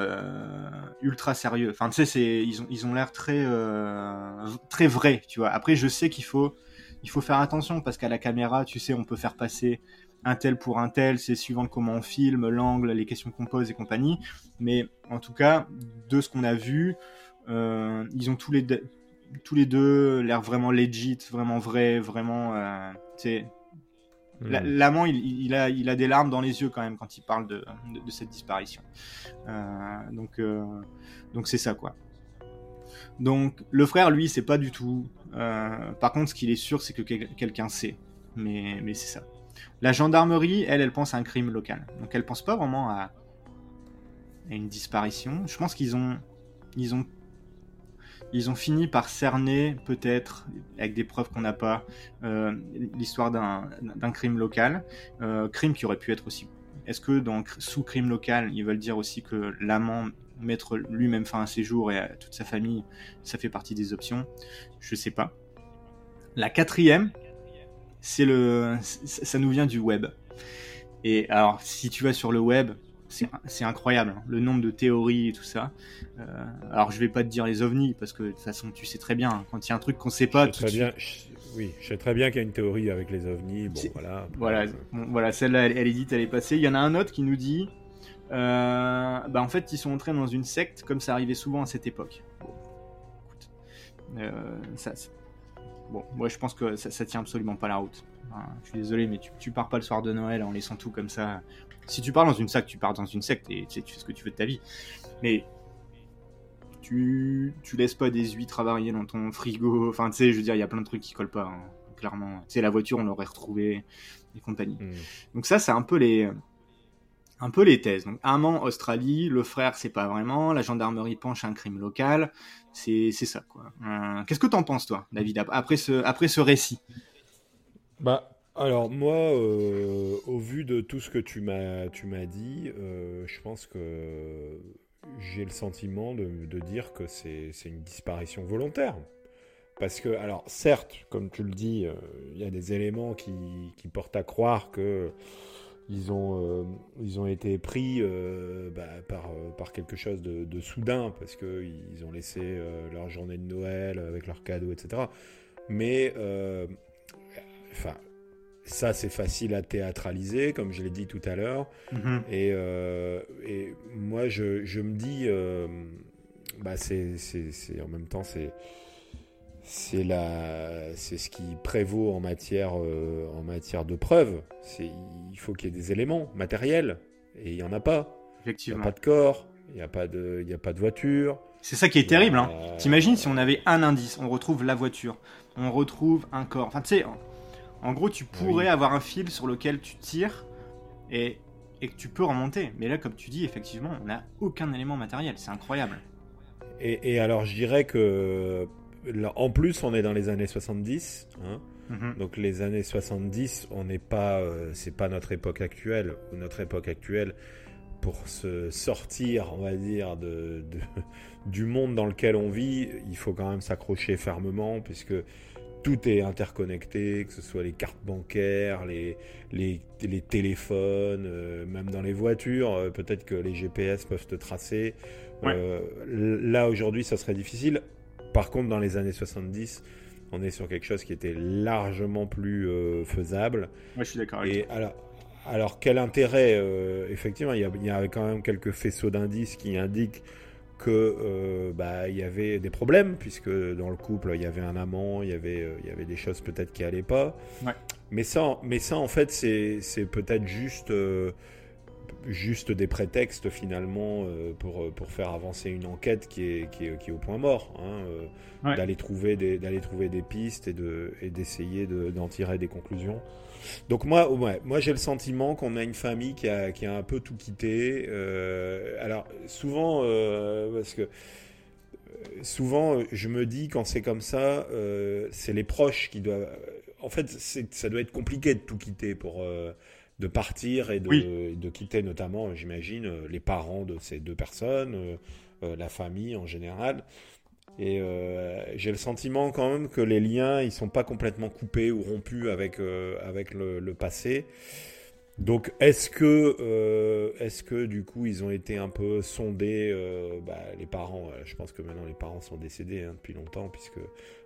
ultra sérieux. Enfin, tu sais, ils ont, ils ont l'air très, très vrais, tu vois. Après, je sais qu'il faut il faut faire attention parce qu'à la caméra, tu sais, on peut faire passer un tel pour un tel, c'est suivant comment on filme, l'angle, les questions qu'on pose et compagnie. Mais en tout cas, de ce qu'on a vu, euh, ils ont tous les, tous les deux l'air vraiment legit, vraiment vrai, vraiment. Euh, hmm. L'amant, il, a, il a des larmes dans les yeux quand même quand il parle de, de, cette disparition. Euh, donc, euh, donc c'est ça quoi. Donc le frère, lui, c'est pas du tout. Euh, par contre, ce qu'il est sûr, c'est que quelqu'un sait. Mais, mais c'est ça. La gendarmerie, elle, elle pense à un crime local. Donc elle pense pas vraiment à, une disparition. Je pense qu'ils ont, ils ont, ils ont fini par cerner peut-être avec des preuves qu'on n'a pas euh, l'histoire d'un crime local, euh, crime qui aurait pu être aussi. Est-ce que dans sous crime local, ils veulent dire aussi que l'amant mettre lui-même fin à ses jours et à toute sa famille, ça fait partie des options? Je sais pas. La quatrième, c'est le, ça nous vient du web. Et alors, si tu vas sur le web, c'est incroyable, hein, le nombre de théories et tout ça. Euh, alors, je vais pas te dire les ovnis, parce que de toute façon, tu sais très bien, hein, quand il y a un truc qu'on sait pas... très bien, oui, je sais très bien qu'il y a une théorie avec les ovnis. Bon, voilà. Voilà, voilà celle-là, elle, elle, est dite, elle est passée. Il y en a un autre qui nous dit euh, bah en fait, ils sont entrés dans une secte comme ça arrivait souvent à cette époque. Bon, euh, ça, bon moi je pense que ça, tient absolument pas la route. Je suis désolé, mais tu, pars pas le soir de Noël en laissant tout comme ça. Si tu pars dans une secte, tu pars dans une secte et tu, sais, tu fais ce que tu veux de ta vie. Mais tu, tu laisses pas des huîtres avariées dans ton frigo. Enfin, tu sais, je veux dire, il y a plein de trucs qui collent pas, hein, clairement. Tu sais, la voiture, on l'aurait retrouvée et compagnie. Hmm. Donc ça, c'est un peu les un peu les thèses. Donc, amant Australie, le frère, c'est pas vraiment, la gendarmerie penche un crime local, c'est ça, quoi. Euh, qu'est-ce que t'en penses, toi, David, après ce, après ce récit? Bah, alors, moi, euh, au vu de tout ce que tu m'as dit, euh, je pense que j'ai le sentiment de, de dire que c'est une disparition volontaire. Parce que, alors, certes, comme tu le dis, il y a des éléments qui, qui portent à croire que ils ont, euh, ils ont été pris euh, bah, par, euh, par quelque chose de, soudain parce qu'ils ont laissé leur journée de Noël avec leurs cadeaux, etc. Mais, enfin, ça c'est facile à théâtraliser, comme je l'ai dit tout à l'heure. Mm-hmm. et, et, moi, je, je me dis, bah, c'est en même temps, c'est c'est la, c'est ce qui prévaut en matière, euh, en matière de preuves. C'est, il faut qu'il y ait des éléments matériels et il y en a pas. Effectivement. Il n'y a pas de corps, il n'y a pas de, il y a pas de voiture. C'est ça qui est terrible. Hein. T'imagines si on avait un indice, on retrouve la voiture, on retrouve un corps. Enfin, tu sais, en, gros, tu pourrais avoir un fil sur lequel tu tires et, et que tu peux remonter. Mais là, comme tu dis, effectivement, on n'a aucun élément matériel. C'est incroyable. Et, et, alors, je dirais que en plus, on est dans les années 70. Hein. Mhm. Donc les années 70, on n'est pas, euh, c'est pas notre époque actuelle. Notre époque actuelle, pour se sortir, on va dire, de, du monde dans lequel on vit, il faut quand même s'accrocher fermement, puisque tout est interconnecté, que ce soit les cartes bancaires, les, les, les téléphones, euh, même dans les voitures, euh, peut-être que les GPS peuvent te tracer. là, aujourd'hui, ça serait difficile. Par contre, dans les années 70, on est sur quelque chose qui était largement plus euh, faisable. Moi, je suis d'accord Et alors, alors, quel intérêt euh, Effectivement, il y, a, quand même quelques faisceaux d'indices qui indiquent que euh, bah, il y avait des problèmes puisque dans le couple il y avait un amant, il y avait il y avait des choses peut-être qui allaient pas. Ouais. Mais ça, mais ça en fait c'est peut-être juste juste des prétextes finalement euh, pour, euh, pour faire avancer une enquête qui est, qui est, qui est au point mort. Hein, euh, d'aller trouver, des, trouver des pistes et, de, et d'essayer d'en tirer des conclusions. Donc moi, ouais, moi j'ai le sentiment qu'on a une famille qui a, qui a un peu tout quitté. alors souvent, parce que souvent, je me dis quand c'est comme ça, c'est les proches qui doivent. En fait, ça doit être compliqué de tout quitter pour de partir et de, de quitter notamment, j'imagine, les parents de ces deux personnes, la famille en général. Et euh, j'ai le sentiment quand même que les liens, ils sont pas complètement coupés ou rompus avec, euh, avec le, passé. Donc, est-ce que, euh, est-ce que du coup, ils ont été un peu sondés bah, Les parents, je pense que maintenant les parents sont décédés hein, depuis longtemps, puisque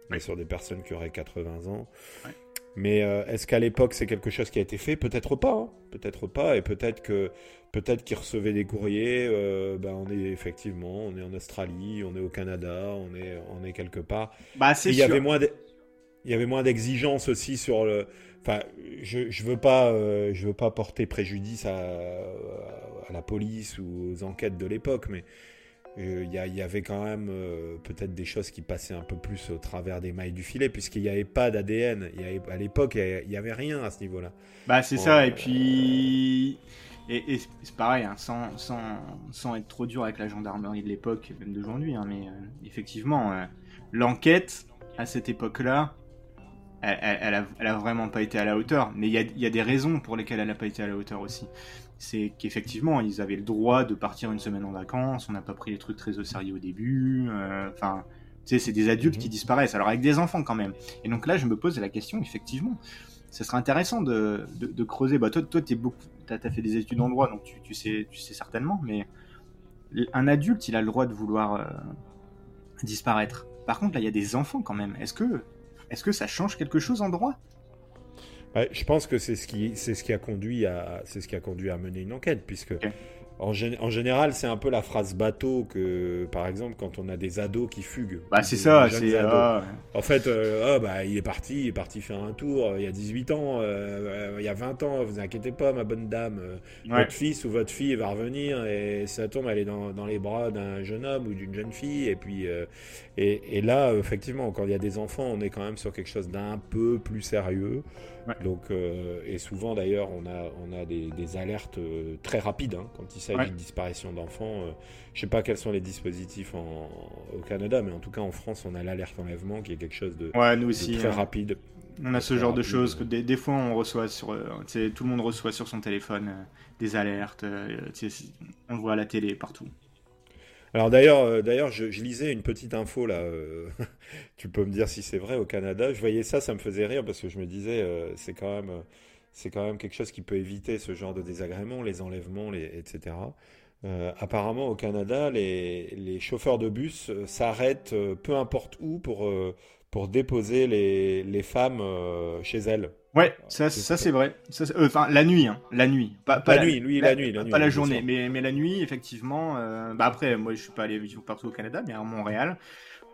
on est sur des personnes qui auraient 80 ans. Mais est-ce qu'à l'époque c'est quelque chose qui a été fait? Peut-être pas, hein. peut-être pas, et peut-être que peut-être qu'ils recevaient des courriers. Euh, ben on est effectivement, on est en Australie, on est au Canada, on est, on est quelque part. Bah, c'est il y avait moins il y avait moins d'exigences aussi sur le. Enfin, je, je veux pas, euh, je veux pas porter préjudice à, à, la police ou aux enquêtes de l'époque, mais euh, il y, y, avait quand même peut-être des choses qui passaient un peu plus au travers des mailles du filet, puisqu'il n'y avait pas d'ADN. À l'époque, il n'y avait rien à ce niveau-là. Bah, c'est ça, et puis. Et, c'est pareil, hein, sans, sans, sans, être trop dur avec la gendarmerie de l'époque, même d'aujourd'hui, hein, mais euh, effectivement, euh, l'enquête à cette époque-là, elle, elle, elle, a, vraiment pas été à la hauteur. Mais il y a, y a, des raisons pour lesquelles elle n'a pas été à la hauteur aussi. C'est qu'effectivement, ils avaient le droit de partir une semaine en vacances, on n'a pas pris les trucs très au sérieux au début. Euh, enfin, tu sais, c'est des adultes qui mhm. disparaissent, alors avec des enfants quand même. Et donc là, je me pose la question, effectivement, ce serait intéressant de, de, creuser. Bah, toi, toi, tu as, fait des études en droit, donc tu, tu, sais, tu sais certainement, mais un adulte, il a le droit de vouloir euh, disparaître. Par contre, là, il y a des enfants quand même. Est-ce que, est que ça change quelque chose en droit? Je pense que c'est ce qui, c'est ce qui a conduit à, c'est ce qui a conduit à mener une enquête, puisque en, général, c'est un peu la phrase bateau que, par exemple, quand on a des ados qui fuguent. Bah, c'est ça, c'est. Ah, en fait, euh, ah, bah, il est parti, il est parti faire un tour euh, il y a 18 ans, euh, il y a 20 ans, vous inquiétez pas, ma bonne dame. Votre fils ou votre fille va revenir et ça tombe, elle est dans, dans les bras d'un jeune homme ou d'une jeune fille. Et puis, et, et, là, effectivement, quand il y a des enfants, on est quand même sur quelque chose d'un peu plus sérieux. Donc, euh, et souvent d'ailleurs, on a, on a des, des alertes euh, très rapides hein, quand il s'agit de disparition d'enfants. Euh, je sais pas quels sont les dispositifs en, au Canada, mais en tout cas en France, on a l'alerte enlèvement qui est quelque chose de, ouais, nous aussi, très rapide. On a ce genre de choses que des, des, fois on reçoit sur, tout le monde reçoit sur son téléphone des alertes, on le voit à la télé partout. Alors d'ailleurs, euh, d'ailleurs, je, lisais une petite info là. Euh, tu peux me dire si c'est vrai au Canada. Je voyais ça, ça me faisait rire parce que je me disais, euh, c'est quand même, c'est quand même quelque chose qui peut éviter ce genre de désagréments, les enlèvements, etc. apparemment, au Canada, les, chauffeurs de bus s'arrêtent peu importe où pour déposer les femmes chez elles. Ouais, ça, ça c'est vrai. Euh, enfin, la nuit, hein, la nuit. Pas, pas la, nuit, lui, la, nuit, Pas la journée, mais, mais la nuit, effectivement. Euh, bah après, moi, je suis pas allé partout au Canada, mais à Montréal,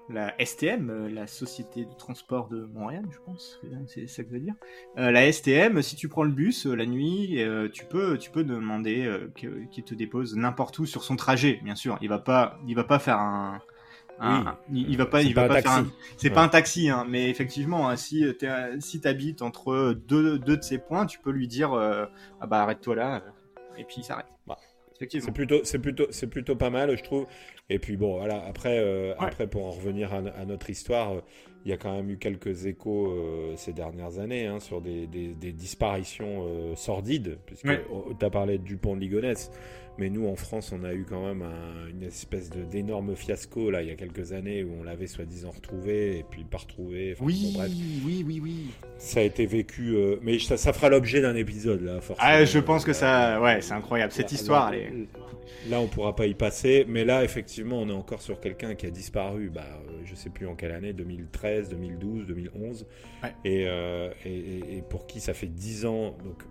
la STM, euh, la Société de Transport de Montréal, je pense, c'est ça que je veux dire. la STM, si tu prends le bus la nuit, tu peux, tu peux demander qu'il te dépose n'importe où sur son trajet, bien sûr. Il va pas, il va pas faire un Hein, il, va pas, il va pas, faire. C'est pas un taxi, hein, mais effectivement, hein, si tu si habites entre deux, deux de ces points, tu peux lui dire, euh, ah bah arrête-toi là, euh, et puis il s'arrête. Bah, c'est plutôt, c'est plutôt, c'est plutôt pas mal, je trouve. Et puis bon, voilà. Après, euh, après pour en revenir à, notre histoire, il y a quand même eu quelques échos ces dernières années hein, sur des, des, des disparitions sordides, puisque tu as parlé du pont de Ligonnès. Mais nous, en France, on a eu quand même une espèce d'énorme fiasco là il y a quelques années où on l'avait soi-disant retrouvé et puis pas retrouvé. oui, oui, oui, oui. Ça a été vécu, euh, mais ça, ça fera l'objet d'un épisode là, forcément. Ah, je pense que ça, ouais, c'est incroyable cette histoire. Là, là, on pourra pas y passer, mais là, effectivement, on est encore sur quelqu'un qui a disparu. Bah, euh, je sais plus en quelle année, 2013, 2012, 2011, et, euh, et, et, pour qui ça fait 10 ans. Donc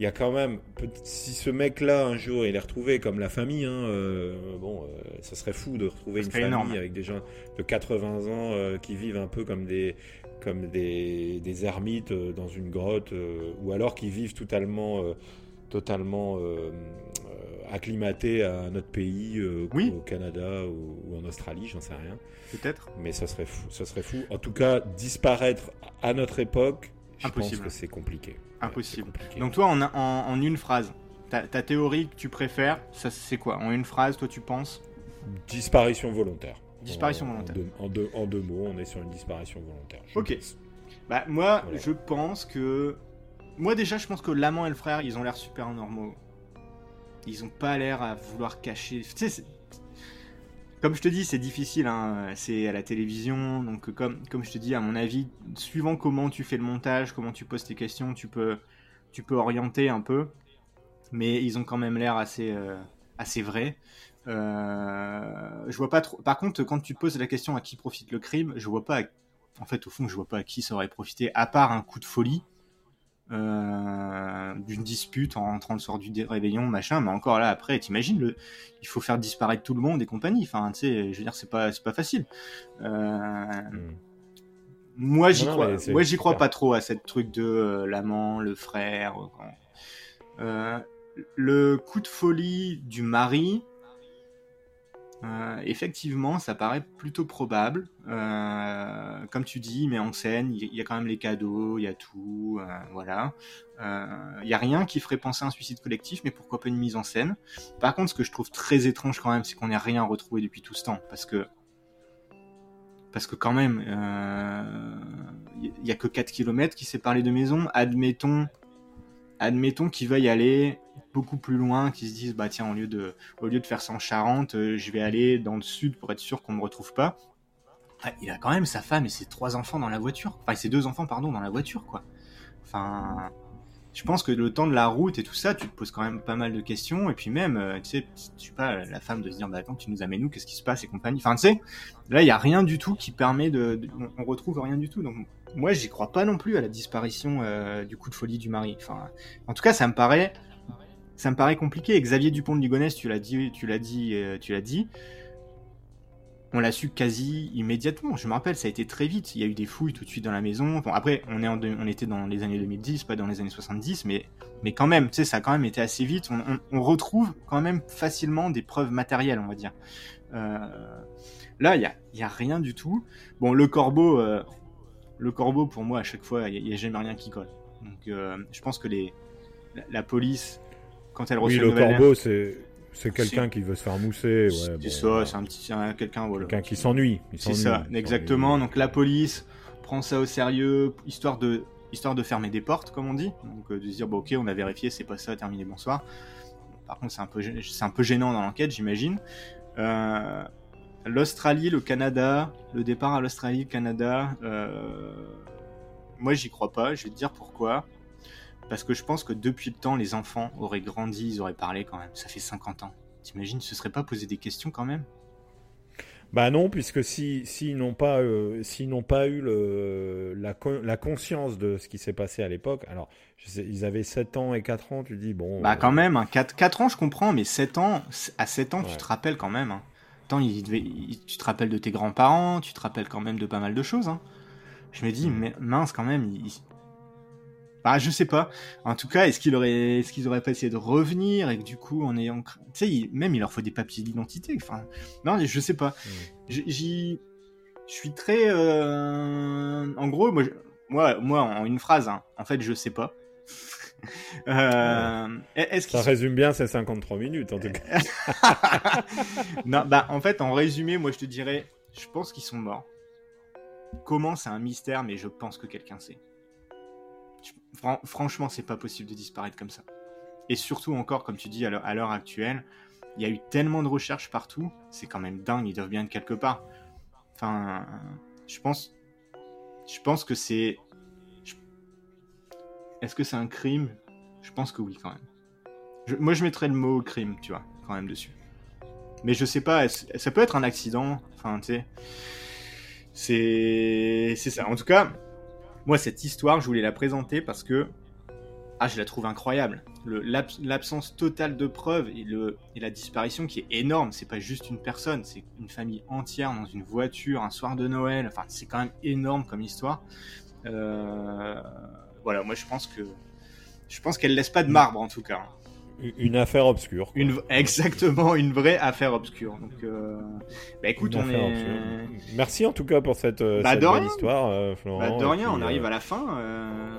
il y a quand même, si ce mec-là un jour il est retrouvé comme la famille, hein, euh, bon, euh, ça serait fou de retrouver une famille avec des gens de 80 ans euh, qui vivent un peu comme des, comme des, des ermites dans une grotte, ou alors qui vivent totalement, totalement acclimatés à notre pays, au Canada ou, en Australie, j'en sais rien. Peut-être. Mais ça serait fou, ça serait fou. En tout cas, disparaître à notre époque, je pense que c'est compliqué. Impossible. Donc toi, en, en, une phrase, ta, théorie que tu préfères, ça c'est quoi? En une phrase, toi tu penses? Disparition volontaire. Disparition volontaire. En deux, en, deux, mots, on est sur une disparition volontaire. Ok. Bah, moi, je pense que. Moi, déjà, je pense que l'amant et le frère, ils ont l'air super normaux. Ils ont pas l'air à vouloir cacher. Tu sais, comme je te dis, c'est difficile, hein. c'est à la télévision, donc comme, je te dis, à mon avis, suivant comment tu fais le montage, comment tu poses tes questions, tu peux, orienter un peu, mais ils ont quand même l'air assez, euh, assez vrais. Euh, je vois. Par contre, quand tu poses la question à qui profite le crime, je vois pas. En fait, au fond, je vois pas à qui ça aurait profité, à part un coup de folie. Euh, d'une dispute en rentrant le soir du réveillon, machin, mais encore là, après, t'imagines, le... il faut faire disparaître tout le monde et compagnie. Enfin, tu sais, je veux dire, c'est pas, c'est pas facile. Euh... Hmm. Moi, j'y crois, moi, j'y crois pas trop à cette truc de euh, l'amant, le frère. Le coup de folie du mari, euh, effectivement, ça paraît plutôt probable. Euh, comme tu dis, mais en scène, il y, a quand même les cadeaux, il y a tout, euh, voilà. Il n'y a rien qui ferait penser à un suicide collectif, mais pourquoi pas une mise en scène? Par contre, ce que je trouve très étrange quand même, c'est qu'on n'ait rien retrouvé depuis tout ce temps, parce que quand même, il n'y a que 4 km qui séparent les deux maisons. Admettons, admettons qu'il veuille aller beaucoup plus loin, qui se disent bah tiens au lieu de au lieu de faire ça en Charente, euh, je vais aller dans le sud pour être sûr qu'on me retrouve pas. Ah, il a quand même sa femme et ses trois enfants dans la voiture, enfin ses deux enfants pardon dans la voiture quoi. Enfin, je pense que le temps de la route et tout ça, tu te poses quand même pas mal de questions et puis même euh, tu sais, je sais pas la femme de se dire bah attends tu nous amènes nous, qu'est-ce qui se passe et compagnie. Enfin tu sais, là il y a rien du tout qui permet de, on retrouve rien du tout donc moi j'y crois pas non plus à la disparition euh, du coup de folie du mari. Enfin, en tout cas ça me paraît ça me paraît compliqué. Xavier Dupont de Ligonnès, tu l'as dit, tu l'as dit, euh, tu l'as dit. On l'a su quasi immédiatement. Je me rappelle, ça a été très vite. Il y a eu des fouilles tout de suite dans la maison. Bon, après, on, est on était dans les années 2010, pas dans les années 70, mais, mais quand même, tu sais, ça a quand même été assez vite. On, retrouve quand même facilement des preuves matérielles, on va dire. Euh, là, il y a, a, rien du tout. Bon, le corbeau, euh, le corbeau, pour moi, à chaque fois, il n'y a, jamais rien qui colle. Donc, je pense que les, la police quand elle reçoit oui, le corbeau, c'est c'est quelqu'un qui veut se faire mousser. Ouais, c'est ça, c'est un petit quelqu'un voilà. Quelqu'un qui s'ennuie. C'est ça, exactement. Donc la police prend ça au sérieux, histoire de histoire de fermer des portes, comme on dit. Donc euh, de se dire bon ok, on a vérifié, c'est pas ça, terminé, bonsoir. Par contre, c'est un peu c'est un peu gênant dans l'enquête, j'imagine. Euh, L'Australie, le Canada, le départ à l'Australie, le Canada. Euh... Moi, j'y crois pas. Je vais te dire pourquoi. Parce que je pense que depuis le temps, les enfants auraient grandi, ils auraient parlé quand même. Ça fait 50 ans. T'imagines, ce serait pas posé des questions quand même? Bah non, puisque s'ils si, n'ont pas, euh, n'ont pas eu le, la, la, conscience de ce qui s'est passé à l'époque, alors ils avaient 7 ans et 4 ans, tu dis bon. Bah quand même, 4, hein, 4, ans je comprends, mais 7 ans, à 7 ans tu te rappelles quand même. Hein. Attends, il tu te rappelles de tes grands-parents, tu te rappelles quand même de pas mal de choses. Hein. Je me dis, mm. mais mince quand même, il, bah, je sais pas. En tout cas, est-ce qu'ils auraient, est-ce qu'ils auraient pas essayé de revenir et que du coup, en ayant, tu sais, même il leur faut des papiers d'identité. Enfin, non, je sais pas. Mm. J'y, je suis très, euh... en gros, moi, moi, moi, en une phrase, hein, en fait, je sais pas. euh... est-ce Ça résume bien ces 53 minutes, en tout cas. non, bah, en fait, en résumé, moi, je te dirais, je pense qu'ils sont morts. Comment, c'est un mystère, mais je pense que quelqu'un sait franchement, c'est pas possible de disparaître comme ça. Et surtout encore, comme tu dis, à l'heure actuelle, il y a eu tellement de recherches partout, c'est quand même dingue, ils doivent bien être quelque part. Enfin, je pense, je pense que c'est, est-ce que c'est un crime? Je pense que oui, quand même. moi, je mettrais le mot crime, tu vois, quand même dessus. Mais je sais pas, ça peut être un accident? Enfin, tu sais, c'est, c'est ça. En tout cas, moi, cette histoire, je voulais la présenter parce que ah, je la trouve incroyable. L'absence totale de preuves et, le, et la disparition qui est énorme. C'est pas juste une personne, c'est une famille entière dans une voiture un soir de Noël. Enfin, c'est quand même énorme comme histoire. Euh, voilà, moi je pense que je pense qu'elle laisse pas de marbre en tout cas. Une affaire obscure. Une, exactement, une vraie affaire obscure. Donc, euh, bah écoute, on est. Merci en tout cas pour cette, euh, bah, belle histoire, euh, Florent. Bah, de rien, on arrive à la fin.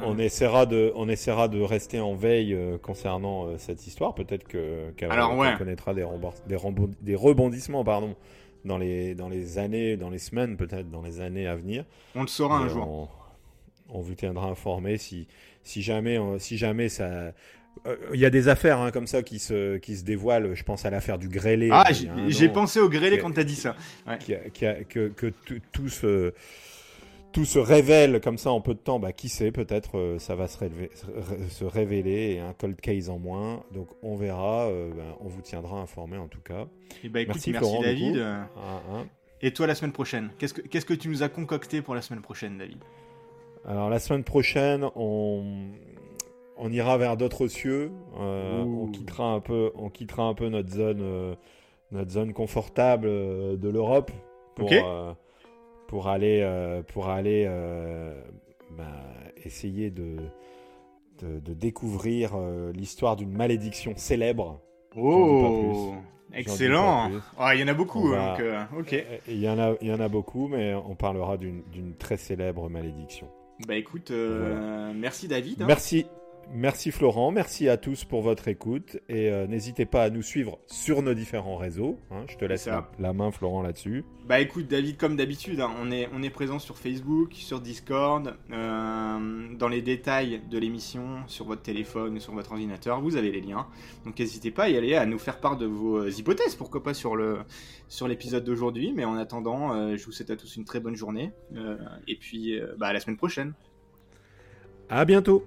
On essaiera de, on essaiera de rester en veille concernant cette histoire. Peut-être que qu'elle connaîtra des, des, des, rebondissements, pardon, dans les, dans les années, dans les semaines, peut-être dans les années à venir. On le saura un jour. On, on vous tiendra informé si, si jamais, euh, si jamais ça. Euh, Il y a des affaires hein, comme ça qui se, qui se dévoilent. Je pense à l'affaire du grêlé. Ah, j'ai pensé au grêlé quand t'as dit ça. qui a- qui a- que, que tout, se, tout se révèle comme ça en peu de temps. Bah, qui sait, peut-être euh, ça va se, révéler, se révéler et un cold case en moins. Donc on verra. euh, ben, on vous tiendra informé en tout cas. Et bah écoute, Merci, merci, David. Ah, hein. Et toi la semaine prochaine Qu'est-ce que qu'est-ce que tu nous as concocté pour la semaine prochaine, David? Alors la semaine prochaine, on, on ira vers d'autres cieux. Euh, on quittera un peu, on quittera un peu notre zone, euh, notre zone confortable euh, de l'Europe pour pour aller pour aller bah, essayer de de, de découvrir l'histoire d'une malédiction célèbre. Oh, excellent. Ah, il y en a beaucoup, va- donc ok. Il y en a, il y en a beaucoup, mais on parlera d'une d'une très célèbre malédiction. Bah écoute, euh, merci David. hein. Merci, merci Florent, merci à tous pour votre écoute et euh, n'hésitez pas à nous suivre sur nos différents réseaux. hein. je te laisse la, la main Florent là-dessus. Bah écoute David, comme d'habitude, hein, on est on est présent sur Facebook, sur Discord, euh, dans les détails de l'émission, sur votre téléphone, sur votre ordinateur, vous avez les liens. Donc n'hésitez pas à y aller, à nous faire part de vos euh, hypothèses, pourquoi pas sur le sur l'épisode d'aujourd'hui. Mais en attendant, euh, je vous souhaite à tous une très bonne journée et puis bah à la semaine prochaine. À bientôt.